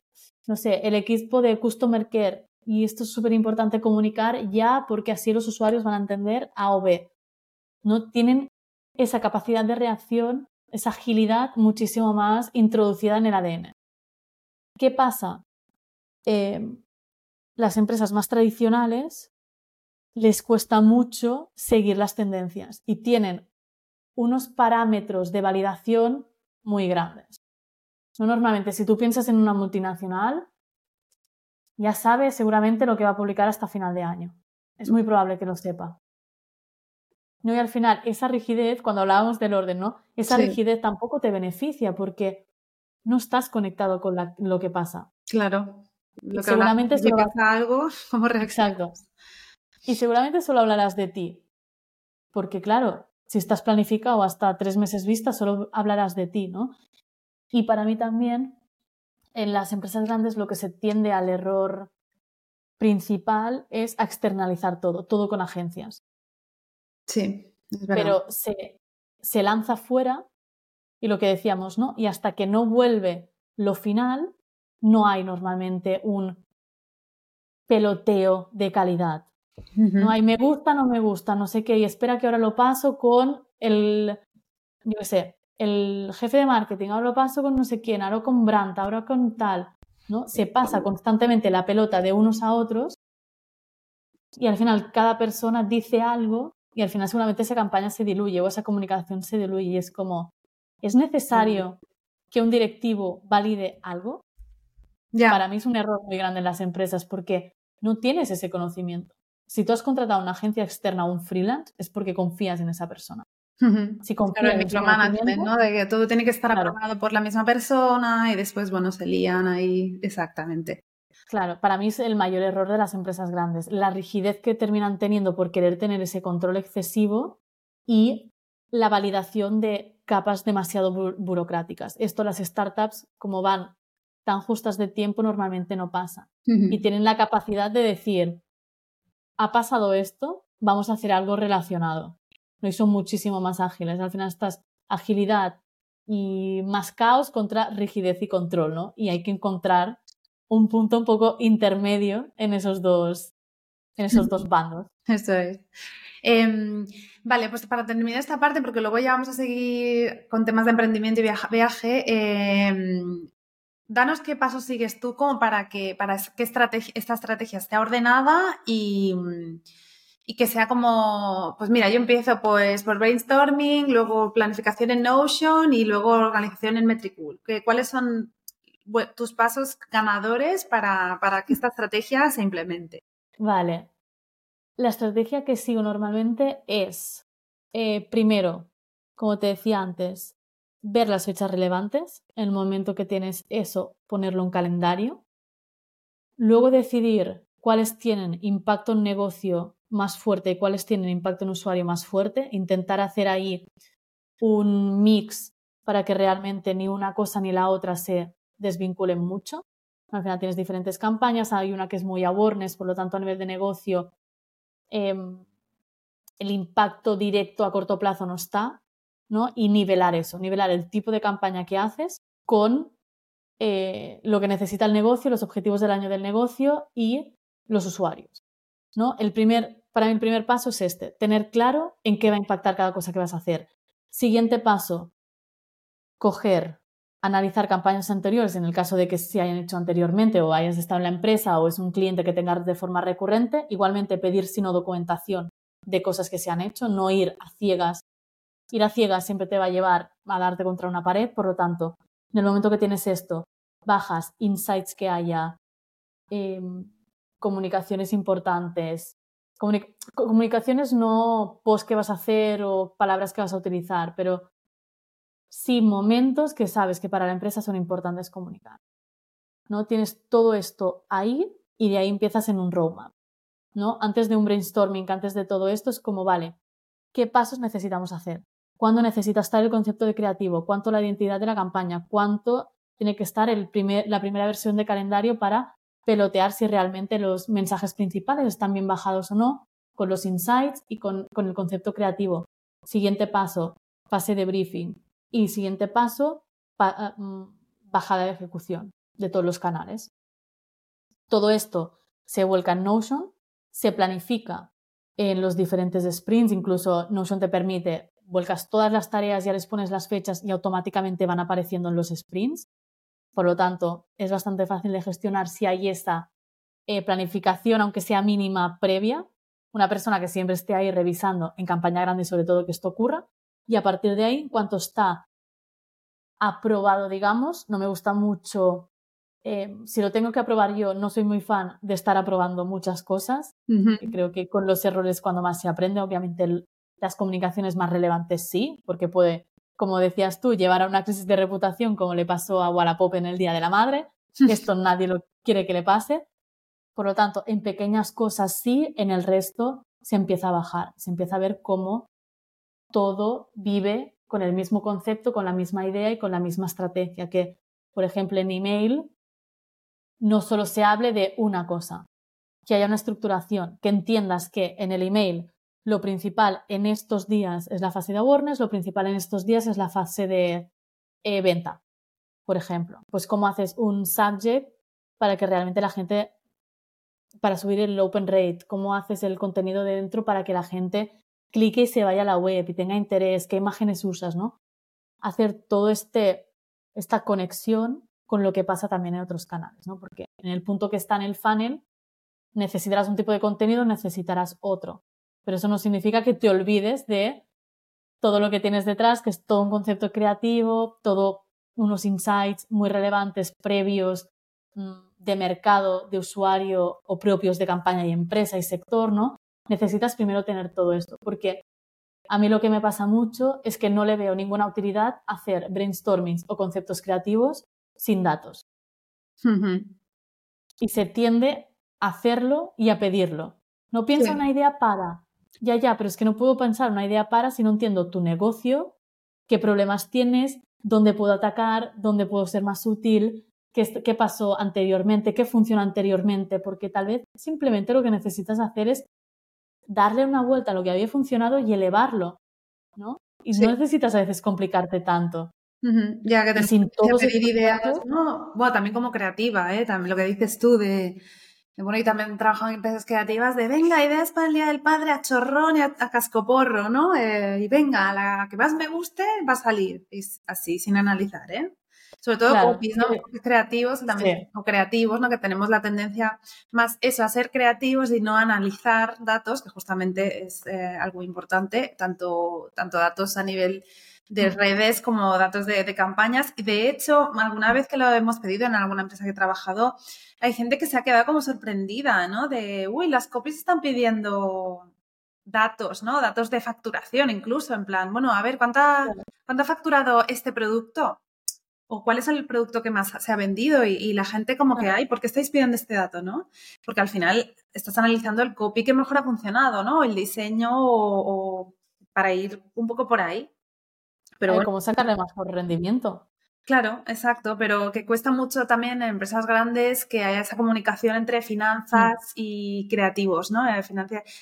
no sé, el equipo de Customer Care. Y esto es súper importante comunicar ya porque así los usuarios van a entender A o B. No tienen esa capacidad de reacción esa agilidad muchísimo más introducida en el ADN. ¿Qué pasa? Eh, las empresas más tradicionales les cuesta mucho seguir las tendencias y tienen unos parámetros de validación muy grandes. normalmente, si tú piensas en una multinacional, ya sabe seguramente lo que va a publicar hasta final de año. Es muy probable que lo sepa. ¿No? Y al final, esa rigidez, cuando hablábamos del orden, ¿no? Esa rigidez tampoco te beneficia porque no estás conectado con lo que pasa. Claro. Lo que seguramente solo pasa algo, ¿cómo Exacto. Y seguramente solo hablarás de ti. Porque claro, si estás planificado hasta tres meses vista, solo hablarás de ti, ¿no? Y para mí también, en las empresas grandes lo que se tiende al error principal es a externalizar todo, todo con agencias. Sí, es verdad. Pero se, se lanza fuera y lo que decíamos, ¿no? Y hasta que no vuelve lo final, no hay normalmente un peloteo de calidad. No hay me gusta, no me gusta, no sé qué, y espera que ahora lo paso con el, yo qué sé, el jefe de marketing, ahora lo paso con no sé quién, ahora con Brandt, ahora con tal, ¿no? Se pasa constantemente la pelota de unos a otros y al final cada persona dice algo y al final seguramente esa campaña se diluye o esa comunicación se diluye y es como, ¿es necesario que un directivo valide algo? Para mí es un error muy grande en las empresas porque no tienes ese conocimiento. Si tú has contratado a una agencia externa o un freelance, es porque confías en esa persona. Si confías en micromanagement, ¿no? De que todo tiene que estar aprobado por la misma persona y después, bueno, se lían ahí. Exactamente. Claro, para mí es el mayor error de las empresas grandes, la rigidez que terminan teniendo por querer tener ese control excesivo y la validación de capas demasiado burocráticas. Esto las startups, como van tan justas de tiempo, normalmente no pasa. Y tienen la capacidad de decir, ha pasado esto, vamos a hacer algo relacionado. ¿no? Y son muchísimo más ágiles. Al final estás agilidad y más caos contra rigidez y control, ¿no? Y hay que encontrar un punto un poco intermedio en esos dos, en esos dos bandos. Eso es. Em, vale, pues para terminar esta parte, porque luego ya vamos a seguir con temas de emprendimiento y viaje, em, danos qué pasos sigues tú como para que, para que esta estrategia esté ordenada y, y, que sea como, pues mira, yo empiezo pues por brainstorming, luego planificación en Notion y luego organización en Metricool. ¿Cuáles son tus pasos ganadores para, para que esta estrategia se implemente? Vale. La estrategia que sigo normalmente es, eh, primero, como te decía antes, ver las fechas relevantes, en el momento que tienes eso, ponerlo en calendario. Luego decidir cuáles tienen impacto en negocio más fuerte y cuáles tienen impacto en usuario más fuerte. Intentar hacer ahí un mix para que realmente ni una cosa ni la otra se desvinculen mucho. Al final tienes diferentes campañas, hay una que es muy awareness, por lo tanto a nivel de negocio em, el impacto directo a corto plazo no está, ¿no? Y nivelar eso, nivelar el tipo de campaña que haces con eh, lo que necesita el negocio, los objetivos del año del negocio y los usuarios. ¿no? El primer, para mí el primer paso es este, tener claro en qué va a impactar cada cosa que vas a hacer. Siguiente paso, coger, analizar campañas anteriores en el caso de que se hayan hecho anteriormente o hayas estado en la empresa o es un cliente que tengas de forma recurrente. Igualmente pedir sino documentación de cosas que se han hecho, no ir a ciegas ir a ciegas siempre te va a llevar a darte contra una pared, por lo tanto, en el momento que tienes esto, bajas insights que haya, em, comunicaciones importantes, comunicaciones no post que vas a hacer o palabras que vas a utilizar, pero sí momentos que sabes que para la empresa son importantes comunicar. ¿no? Tienes todo esto ahí y de ahí empiezas en un roadmap. ¿no? Antes de un brainstorming, antes de todo esto, es como, vale, ¿qué pasos necesitamos hacer? cuándo necesita estar el concepto de creativo, cuánto la identidad de la campaña, cuánto tiene que estar el primer, la primera versión de calendario para pelotear si realmente los mensajes principales están bien bajados o no, con los insights y con, el concepto creativo. Siguiente paso, fase de briefing. Y siguiente paso, ah, mm, bajada de ejecución de todos los canales. Todo esto se vuelca en Notion, se planifica en los diferentes sprints, incluso Notion te permite vuelcas todas las tareas, ya les pones las fechas y automáticamente van apareciendo en los sprints. Por lo tanto, es bastante fácil de gestionar si hay esta eh, planificación, aunque sea mínima, previa. Una persona que siempre esté ahí revisando en campaña grande, sobre todo que esto ocurra. Y a partir de ahí, en cuanto está aprobado, digamos, no me gusta mucho. Eh, si lo tengo que aprobar yo, no soy muy fan de estar aprobando muchas cosas. Creo que con los errores cuando más se aprende, obviamente las comunicaciones más relevantes sí, porque puede, como decías tú, llevar a una crisis de reputación como le pasó a Wallapop en el Día de la Madre. Esto nadie lo quiere que le pase. Por lo tanto, en pequeñas cosas sí, en el resto se empieza a bajar, se empieza a ver cómo todo vive con el mismo concepto, con la misma idea y con la misma estrategia, que, por ejemplo, en email no solo se hable de una cosa, que haya una estructuración, que entiendas que en el email lo principal en estos días es la fase de awareness, lo principal en estos días es la fase de eh, venta, por ejemplo. Pues cómo haces un subject para que realmente la gente, para subir el open rate, cómo haces el contenido de dentro para que la gente clique y se vaya a la web y tenga interés, qué imágenes usas, ¿no? Hacer todo este, esta conexión con lo que pasa también en otros canales, ¿no? Porque en el punto que está en el funnel necesitarás un tipo de contenido, necesitarás otro. Pero eso no significa que te olvides de todo lo que tienes detrás, que es todo un concepto creativo, todo unos insights muy relevantes previos mm, de mercado, de usuario o propios de campaña y empresa y sector, ¿no? Necesitas primero tener todo esto, porque a mí lo que me pasa mucho es que no le veo ninguna utilidad hacer brainstormings o conceptos creativos sin datos. Y se tiende a hacerlo y a pedirlo. No piensa una idea para. Ya, ya, pero es que no puedo pensar una idea para si no entiendo tu negocio, qué problemas tienes, dónde puedo atacar, dónde puedo ser más útil, qué, qué pasó anteriormente, qué funciona anteriormente, porque tal vez simplemente lo que necesitas hacer es darle una vuelta a lo que había funcionado y elevarlo, ¿no? Y no necesitas a veces complicarte tanto. Ya que te sin pedir ideas, ¿no? Bueno, también como creativa, ¿eh? También lo que dices tú de, bueno, y también trabajo en empresas creativas de, venga, ideas para el Día del Padre a chorrón y a, cascoporro, ¿no? Eh, y venga, la que más me guste va a salir. Es así, sin analizar, ¿eh? Sobre todo como creativos también, o creativos, ¿no? Que tenemos la tendencia más eso, a ser creativos y no analizar datos, que justamente es eh, algo importante, tanto, tanto datos a nivel de redes como datos de, de, campañas. Y de hecho, alguna vez que lo hemos pedido en alguna empresa que he trabajado, hay gente que se ha quedado como sorprendida, ¿no? De, uy, las copies están pidiendo datos, ¿no? Datos de facturación incluso, en plan, bueno, a ver, ¿cuánta, ¿cuánto ha facturado este producto? O cuál es el producto que más se ha vendido y, la gente como que hay, ¿por qué estáis pidiendo este dato, no? Porque al final estás analizando el copy que mejor ha funcionado, ¿no? El diseño o, para ir un poco por ahí. Pero ¿Cómo sacarle mejor rendimiento? Claro, exacto, pero que cuesta mucho también en empresas grandes que haya esa comunicación entre finanzas mm. y creativos, ¿no? Eh,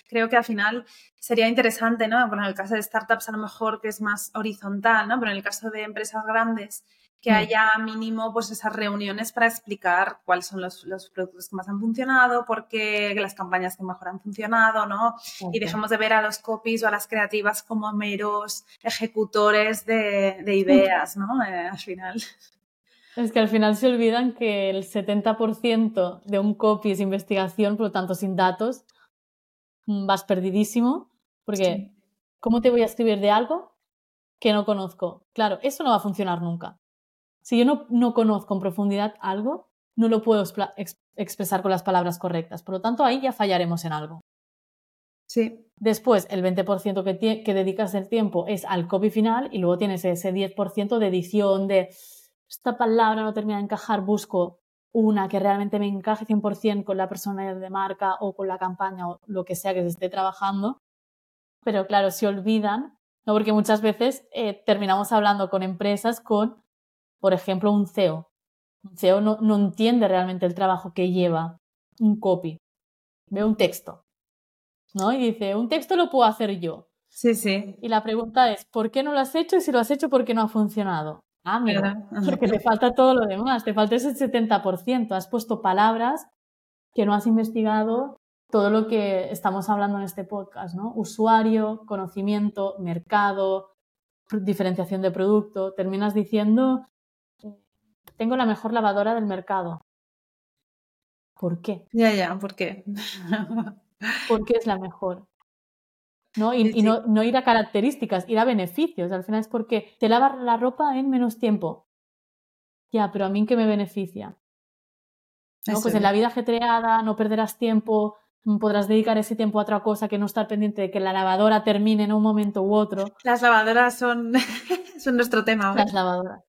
creo que al final sería interesante, ¿no? Bueno, en el caso de startups a lo mejor que es más horizontal, ¿no? Pero en el caso de empresas grandes que mm. haya mínimo pues esas reuniones para explicar cuáles son los, productos que más han funcionado, por qué las campañas que mejor han funcionado, ¿no? Y dejemos de ver a los copies o a las creativas como meros ejecutores de, ideas, ¿no? Eh, al final. Es que al final se olvidan que el 70% de un copy es investigación, por lo tanto sin datos mm, vas perdidísimo, porque ¿cómo te voy a escribir de algo que no conozco? Claro, eso no va a funcionar nunca. Si yo no, no conozco en profundidad algo, no lo puedo expresar con las palabras correctas. Por lo tanto, ahí ya fallaremos en algo. Sí. Después, el 20% que, que dedicas del tiempo es al copy final y luego tienes ese 10% de edición, de esta palabra no termina de encajar, busco una que realmente me encaje 100% con la persona de marca o con la campaña o lo que sea que se esté trabajando. Pero claro, se olvidan, ¿no? porque muchas veces eh, terminamos hablando con empresas con por ejemplo, un CEO. Un CEO no, no entiende realmente el trabajo que lleva un copy. Ve un texto, ¿no? Y dice, un texto lo puedo hacer yo. Sí, sí. Y la pregunta es, ¿por qué no lo has hecho? Y si lo has hecho, ¿por qué no ha funcionado? Ah, mira, porque te falta todo lo demás, te falta ese 70%. Has puesto palabras que no has investigado todo lo que estamos hablando en este podcast, ¿no? Usuario, conocimiento, mercado, diferenciación de producto. Terminas diciendo tengo la mejor lavadora del mercado. ¿Por qué? Ya, ya, ¿por qué? Porque es la mejor. ¿no? Y, no, no, ir a características, ir a beneficios. Al final es porque te lavas la ropa en menos tiempo. Ya, pero a mí qué me beneficia. ¿no? Pues en la vida ajetreada no perderás tiempo podrás dedicar ese tiempo a otra cosa que no estar pendiente de que la lavadora termine en un momento u otro. Las lavadoras son, son nuestro tema. Las lavadoras.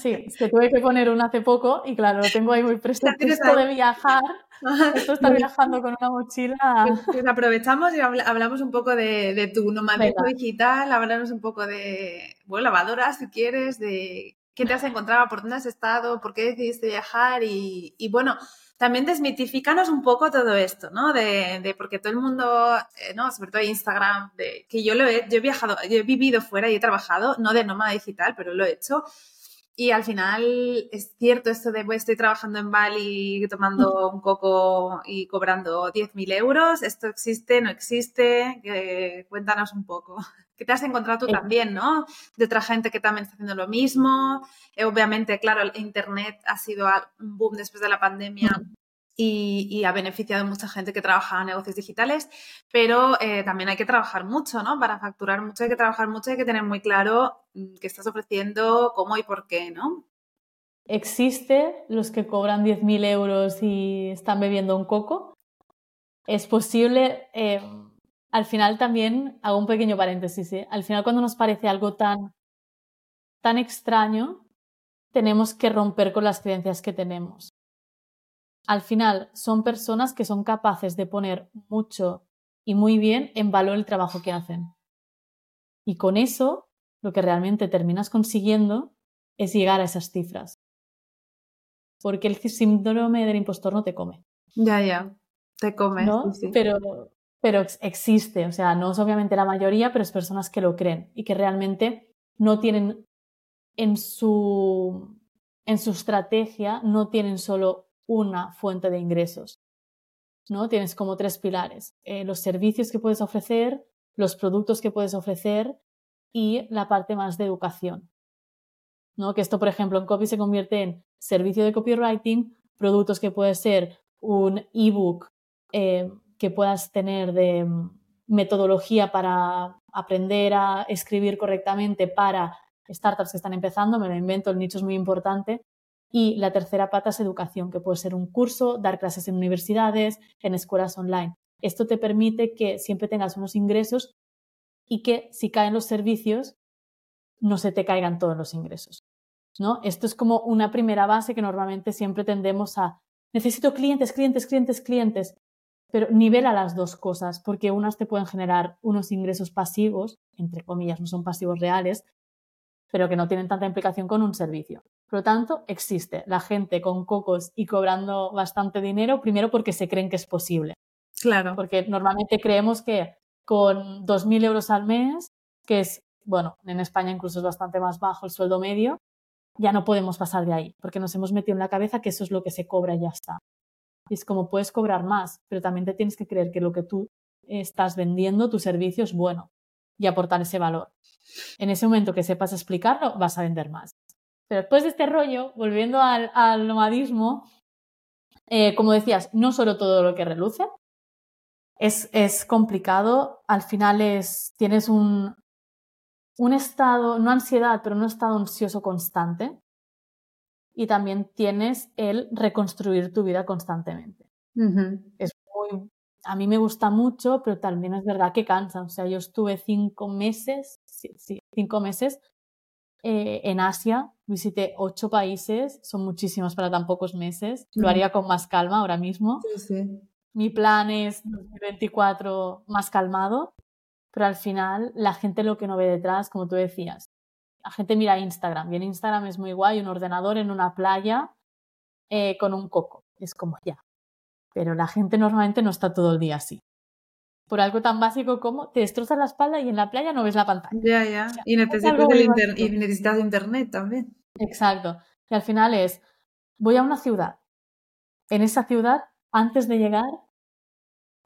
Sí, es que tuve que poner una hace poco y claro, lo tengo ahí muy presente. Esto de viajar, esto está viajando con una mochila. Pues, pues aprovechamos y hablamos un poco de, tu nomadismo digital, hablamos un poco de, bueno, lavadoras si quieres, de qué te has encontrado, por dónde has estado, por qué decidiste viajar y, y bueno, también desmitifícanos un poco todo esto, ¿no? De, de porque todo el mundo, eh, ¿no? Sobre todo Instagram, de, que yo lo he, yo he viajado, yo he vivido fuera y he trabajado, no de nómada digital, pero lo he hecho. Y al final es cierto esto de, pues, estoy trabajando en Bali tomando un coco y cobrando 10.000 euros. ¿Esto existe? ¿No existe? cuéntanos un poco. ¿Qué te has encontrado tú también, no? De otra gente que también está haciendo lo mismo. Eh, obviamente, claro, el Internet ha sido un boom después de la pandemia y, ha beneficiado a mucha gente que trabaja en negocios digitales, pero eh, también hay que trabajar mucho, ¿no? Para facturar mucho hay que trabajar mucho, hay que tener muy claro mm, qué estás ofreciendo, cómo y por qué, ¿no? ¿Existe los que cobran 10.000 euros y están bebiendo un coco? Es posible, al final también, hago un pequeño paréntesis, ¿eh? al final cuando nos parece algo tan, tan extraño, tenemos que romper con las creencias que tenemos. Al final son personas que son capaces de poner mucho y muy bien en valor el trabajo que hacen. Y con eso, lo que realmente terminas consiguiendo es llegar a esas cifras. Porque el síndrome del impostor no te come. Ya, ya, te come. Pero pero existe, o sea, no es obviamente la mayoría, pero es personas que lo creen y que realmente no tienen en su, en su estrategia, no tienen solo una fuente de ingresos, ¿no? Tienes como tres pilares, eh, los servicios que puedes ofrecer, los productos que puedes ofrecer y la parte más de educación, ¿no? Que esto, por ejemplo, en copy se convierte en servicio de copywriting, productos que puede ser un ebook, eh, que puedas tener de mm, metodología para aprender a escribir correctamente para startups que están empezando, me lo invento, el nicho es muy importante. Y la tercera pata es educación, que puede ser un curso, dar clases en universidades, en escuelas online. Esto te permite que siempre tengas unos ingresos y que si caen los servicios, no se te caigan todos los ingresos. ¿no? Esto es como una primera base que normalmente siempre tendemos a necesito clientes, clientes, clientes, clientes pero nivela las dos cosas, porque unas te pueden generar unos ingresos pasivos, entre comillas, no son pasivos reales, pero que no tienen tanta implicación con un servicio. Por lo tanto, existe la gente con cocos y cobrando bastante dinero, primero porque se creen que es posible. Claro. Porque normalmente creemos que con 2.000 euros al mes, que es, bueno, en España incluso es bastante más bajo el sueldo medio, ya no podemos pasar de ahí, porque nos hemos metido en la cabeza que eso es lo que se cobra y ya está. Y es como puedes cobrar más, pero también te tienes que creer que lo que tú estás vendiendo, tu servicio es bueno y aportar ese valor. En ese momento que sepas explicarlo, vas a vender más. Pero después de este rollo, volviendo al, nomadismo, eh, como decías, no solo todo lo que reluce, es, es complicado. Al final es, tienes un, un estado, no ansiedad, pero un estado ansioso constante y también tienes el reconstruir tu vida constantemente. Es muy, a mí me gusta mucho, pero también es verdad que cansa. O sea, yo estuve cinco meses, sí, cinco meses eh, en Asia, visité ocho países, son muchísimos para tan pocos meses. Lo haría con más calma ahora mismo. Mi plan es 2024 más calmado, pero al final la gente lo que no ve detrás, como tú decías, la gente mira Instagram y en Instagram es muy guay, un ordenador en una playa eh, con un coco. Es como ya. Pero la gente normalmente no está todo el día así. Por algo tan básico como te destrozas la espalda y en la playa no ves la pantalla. Ya, ya. y, necesitas internet también. Exacto. Y al final es, voy a una ciudad. En esa ciudad, antes de llegar,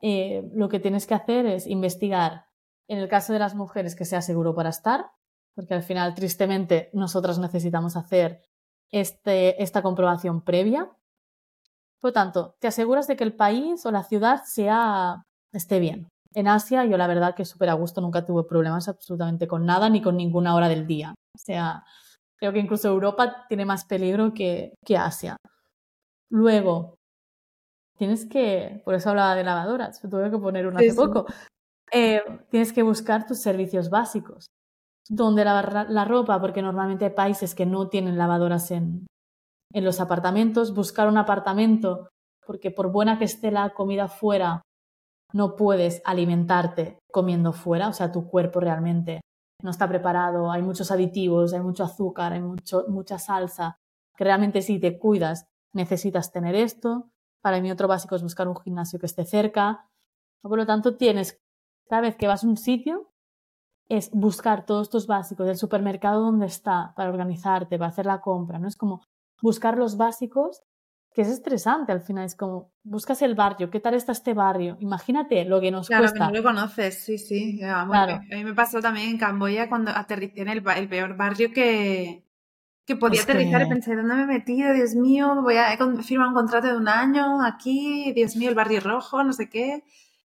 eh, lo que tienes que hacer es investigar, en el caso de las mujeres, que sea seguro para estar, porque al final, tristemente, nosotras necesitamos hacer este, esta comprobación previa. Por lo tanto, te aseguras de que el país o la ciudad sea, esté bien. En Asia, yo la verdad que súper a gusto, nunca tuve problemas absolutamente con nada ni con ninguna hora del día. O sea, creo que incluso Europa tiene más peligro que, que Asia. Luego, tienes que, por eso hablaba de lavadoras, tuve que poner una hace poco, eh, tienes que buscar tus servicios básicos. Donde lavar la ropa, porque normalmente hay países que no tienen lavadoras en, en los apartamentos, buscar un apartamento, porque por buena que esté la comida fuera, no puedes alimentarte comiendo fuera, o sea, tu cuerpo realmente no está preparado, hay muchos aditivos, hay mucho azúcar, hay mucho, mucha salsa, que realmente si te cuidas necesitas tener esto. Para mí otro básico es buscar un gimnasio que esté cerca. Por lo tanto, tienes, cada vez que vas a un sitio, es buscar todos estos básicos del supermercado donde está para organizarte, para hacer la compra, ¿no? Es como buscar los básicos, que es estresante al final, es como buscas el barrio, ¿qué tal está este barrio? Imagínate lo que nos claro, cuesta. Claro, que no lo conoces, sí, sí. claro. A mí me pasó también en Camboya cuando aterricé en el, el peor barrio que, que podía aterrizar y pensé, ¿dónde me he metido? Dios mío, voy a firmar un contrato de un año aquí, Dios mío, el barrio rojo, no sé qué.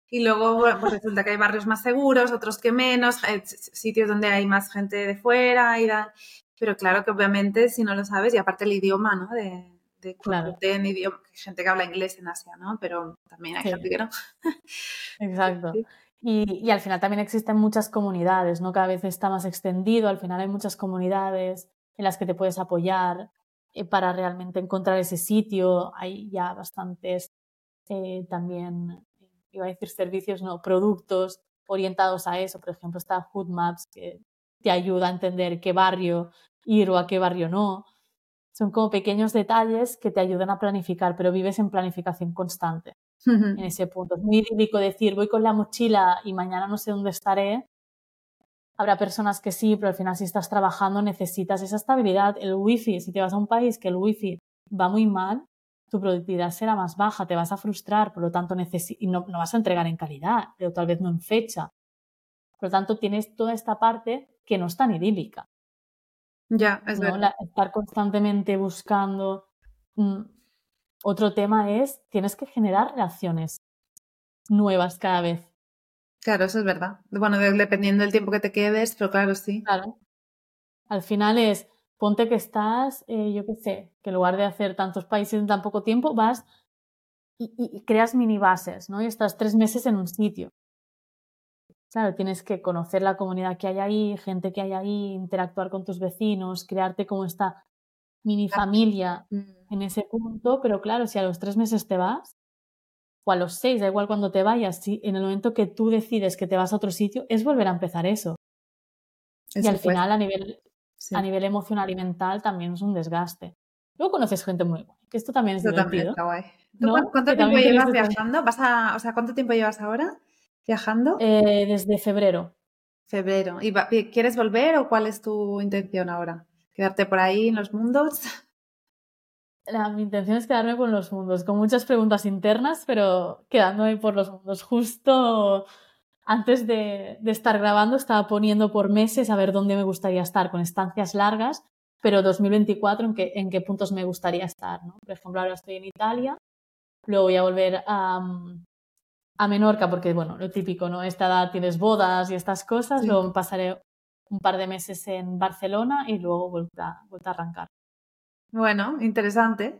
Y luego pues resulta que hay barrios más seguros, otros que menos, eh, sitios donde hay más gente de fuera y da... Pero claro que obviamente si no lo sabes, y aparte el idioma, ¿no? De, de claro. idioma, gente que habla inglés en Asia, ¿no? Pero también hay gente que no. Exacto. Y, y, al final también existen muchas comunidades, ¿no? Cada vez está más extendido, al final hay muchas comunidades en las que te puedes apoyar eh, para realmente encontrar ese sitio. Hay ya bastantes eh, también, iba a decir servicios, no, productos orientados a eso. Por ejemplo, está Hood Maps que te ayuda a entender qué barrio ir o a qué barrio no. Son como pequeños detalles que te ayudan a planificar, pero vives en planificación constante. En ese punto. Es muy idílico decir, voy con la mochila y mañana no sé dónde estaré. Habrá personas que sí, pero al final si estás trabajando necesitas esa estabilidad. El wifi, si te vas a un país que el wifi va muy mal, tu productividad será más baja, te vas a frustrar, por lo tanto y no, no vas a entregar en calidad, pero tal vez no en fecha. Por lo tanto, tienes toda esta parte que no es tan idílica. Ya, es verdad. estar constantemente buscando. Mm, otro tema es, tienes que generar relaciones nuevas cada vez. Claro, eso es verdad. Bueno, dependiendo del tiempo que te quedes, pero claro, sí. Claro. Al final es, ponte que estás, eh, yo qué sé, que en lugar de hacer tantos países en tan poco tiempo, vas y, y, creas mini bases, ¿no? Y estás tres meses en un sitio. Claro, tienes que conocer la comunidad que hay ahí, gente que hay ahí, interactuar con tus vecinos, crearte como esta mini familia mm. en ese punto, pero claro, si a los tres meses te vas, o a los seis, da igual cuando te vayas, si en el momento que tú decides que te vas a otro sitio, es volver a empezar eso. y al final, a nivel, a nivel emocional y mental, también es un desgaste. Luego conoces gente muy buena, que esto también es divertido. ¿Cuánto tiempo llevas viajando? ¿Vas a, o sea, ¿cuánto tiempo llevas ahora? Viajando? Eh, desde febrero. Febrero. ¿Y quieres volver o cuál es tu intención ahora? ¿Quedarte por ahí en los mundos? La, mi intención es quedarme por los mundos, con muchas preguntas internas, pero quedándome por los mundos. Justo antes de, de, estar grabando estaba poniendo por meses a ver dónde me gustaría estar, con estancias largas, pero 2024 en qué, en qué puntos me gustaría estar. ¿no? Por ejemplo, ahora estoy en Italia, luego voy a volver a, a Menorca, porque bueno, lo típico, ¿no? Esta edad tienes bodas y estas cosas, luego pasaré un par de meses en Barcelona y luego vuelta, a arrancar. Bueno, interesante.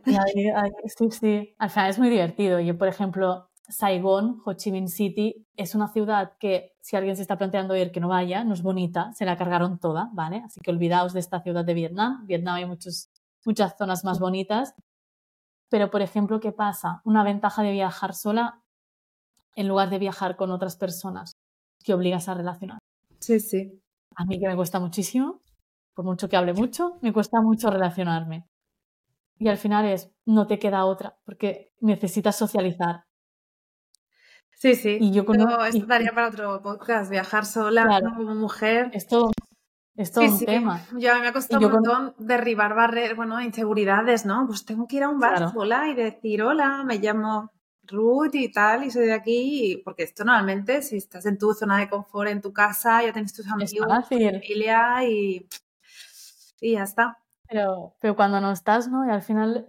sí, sí. Al final es muy divertido. Yo, por ejemplo, Saigón, Ho Chi Minh City, es una ciudad que si alguien se está planteando ir que no vaya, no es bonita, se la cargaron toda, ¿vale? Así que olvidaos de esta ciudad de Vietnam. Vietnam hay muchos, muchas zonas más bonitas. Pero, por ejemplo, ¿qué pasa? Una ventaja de viajar sola en lugar de viajar con otras personas que obligas a relacionar. Sí, sí. A mí que me cuesta muchísimo, por mucho que hable mucho, me cuesta mucho relacionarme. Y al final es, no te queda otra, porque necesitas socializar. Sí, sí. Y yo esto daría para otro podcast, viajar sola como mujer. Es todo, es todo un tema. Yo me ha costado un montón derribar barreras, bueno, inseguridades, ¿no? Pues tengo que ir a un bar sola y decir, hola, me llamo Ruth y tal, y soy de aquí, porque esto normalmente, si estás en tu zona de confort, en tu casa, ya tienes tus amigos, tu familia y, y ya está. Pero, pero cuando no estás, ¿no? Y al final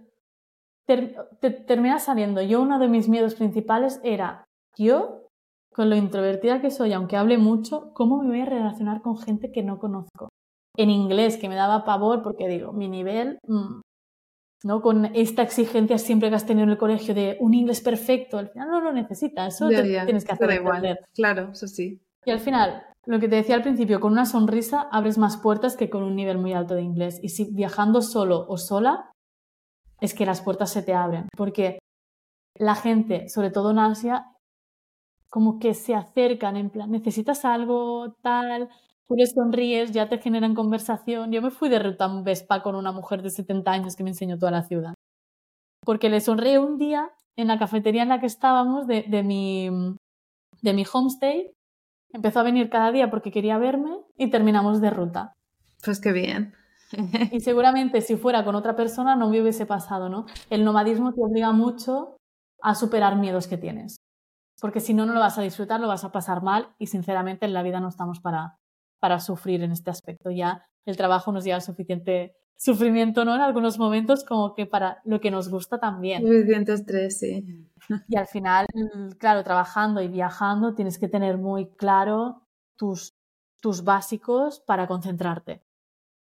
te, terminas saliendo. Yo uno de mis miedos principales era, yo, con lo introvertida que soy, aunque hable mucho, ¿cómo me voy a relacionar con gente que no conozco? En inglés, que me daba pavor porque digo, mi nivel, mm, ¿no? Con esta exigencia siempre que has tenido en el colegio de un inglés perfecto, al final no lo necesitas, eso tienes que hacer igual. Claro, eso sí. Y al final, lo que te decía al principio, con una sonrisa abres más puertas que con un nivel muy alto de inglés. Y si viajando solo o sola, es que las puertas se te abren. Porque la gente, sobre todo en Asia, como que se acercan en plan, necesitas algo tal, tú les sonríes, ya te generan conversación. Yo me fui de ruta en Vespa con una mujer de 70 años que me enseñó toda la ciudad. Porque le sonreí un día en la cafetería en la que estábamos de, de mi, de mi homestay Empezó a venir cada día porque quería verme y terminamos de ruta. Pues qué bien. y seguramente si fuera con otra persona no me hubiese pasado, ¿no? El nomadismo te obliga mucho a superar miedos que tienes. Porque si no, no lo vas a disfrutar, lo vas a pasar mal y sinceramente en la vida no estamos para, para sufrir en este aspecto. Ya el trabajo nos lleva suficiente sufrimiento, ¿no? En algunos momentos como que para lo que nos gusta también. Suficiente estrés, sí. Y al final, claro, trabajando y viajando tienes que tener muy claro tus, tus básicos para concentrarte.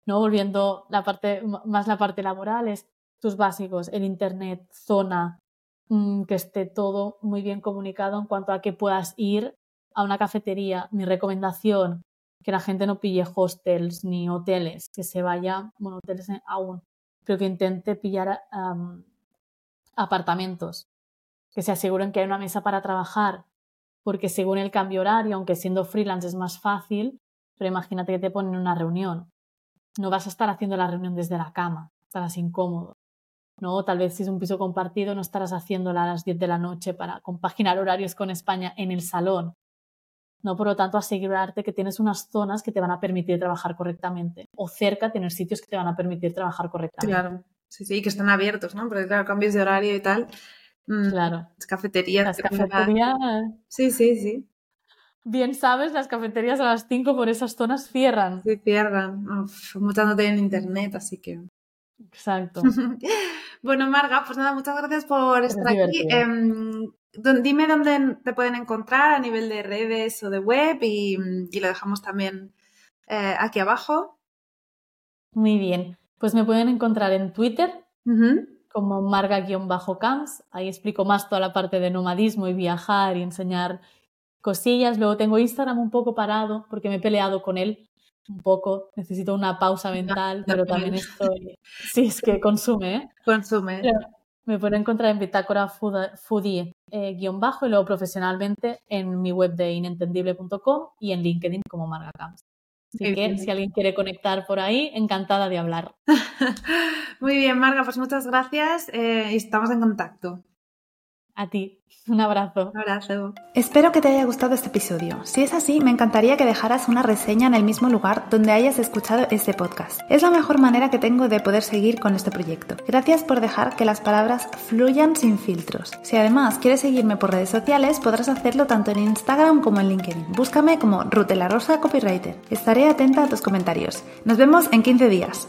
¿No? Volviendo la parte, más la parte laboral, es tus básicos, el internet, zona, mm, que esté todo muy bien comunicado en cuanto a que puedas ir a una cafetería. Mi recomendación, que la gente no pille hostels ni hoteles, que se vaya, bueno, hoteles aún, pero que intente pillar apartamentos que se aseguren que hay una mesa para trabajar, porque según el cambio horario, aunque siendo freelance es más fácil, pero imagínate que te ponen una reunión. No vas a estar haciendo la reunión desde la cama, estarás incómodo. ¿no? Tal vez si es un piso compartido no estarás haciéndola a las 10 de la noche para compaginar horarios con España en el salón. ¿No? Por lo tanto, asegurarte que tienes unas zonas que te van a permitir trabajar correctamente o cerca tener sitios que te van a permitir trabajar correctamente. Claro, sí, sí, que están abiertos, ¿no? Porque claro, cambios de horario y tal, Mm, claro. Las cafeterías. Las cafeterías. Sí, sí, sí. Bien sabes, las cafeterías a las 5 por esas zonas cierran. Sí, cierran. muchas no tienen internet, así que. Exacto. bueno, Marga, pues nada, muchas gracias por estar aquí. Dime dónde te pueden encontrar a nivel de redes o de web y, lo dejamos también eh, aquí abajo. Muy bien. Pues me pueden encontrar en Twitter como marga-camps. Ahí explico más toda la parte de nomadismo y viajar y enseñar cosillas. Luego tengo Instagram un poco parado porque me he peleado con él un poco. Necesito una pausa mental, pero también estoy... Sí, es que consume, ¿eh? Consume. Me pueden encontrar en Bitácora Foodie eh, guion bajo y luego profesionalmente en mi web de inentendible.com y en LinkedIn como Marga Camps. Así que si alguien quiere conectar por ahí, encantada de hablar. Muy bien, Marga, pues muchas gracias eh, y estamos en contacto. A ti. Un abrazo. Un abrazo. Espero que te haya gustado este episodio. Si es así, me encantaría que dejaras una reseña en el mismo lugar donde hayas escuchado este podcast. Es la mejor manera que tengo de poder seguir con este proyecto. Gracias por dejar que las palabras fluyan sin filtros. Si además quieres seguirme por redes sociales, podrás hacerlo tanto en Instagram como en LinkedIn. Búscame como Rutela Rosa Copywriter. Estaré atenta a tus comentarios. Nos vemos en 15 días.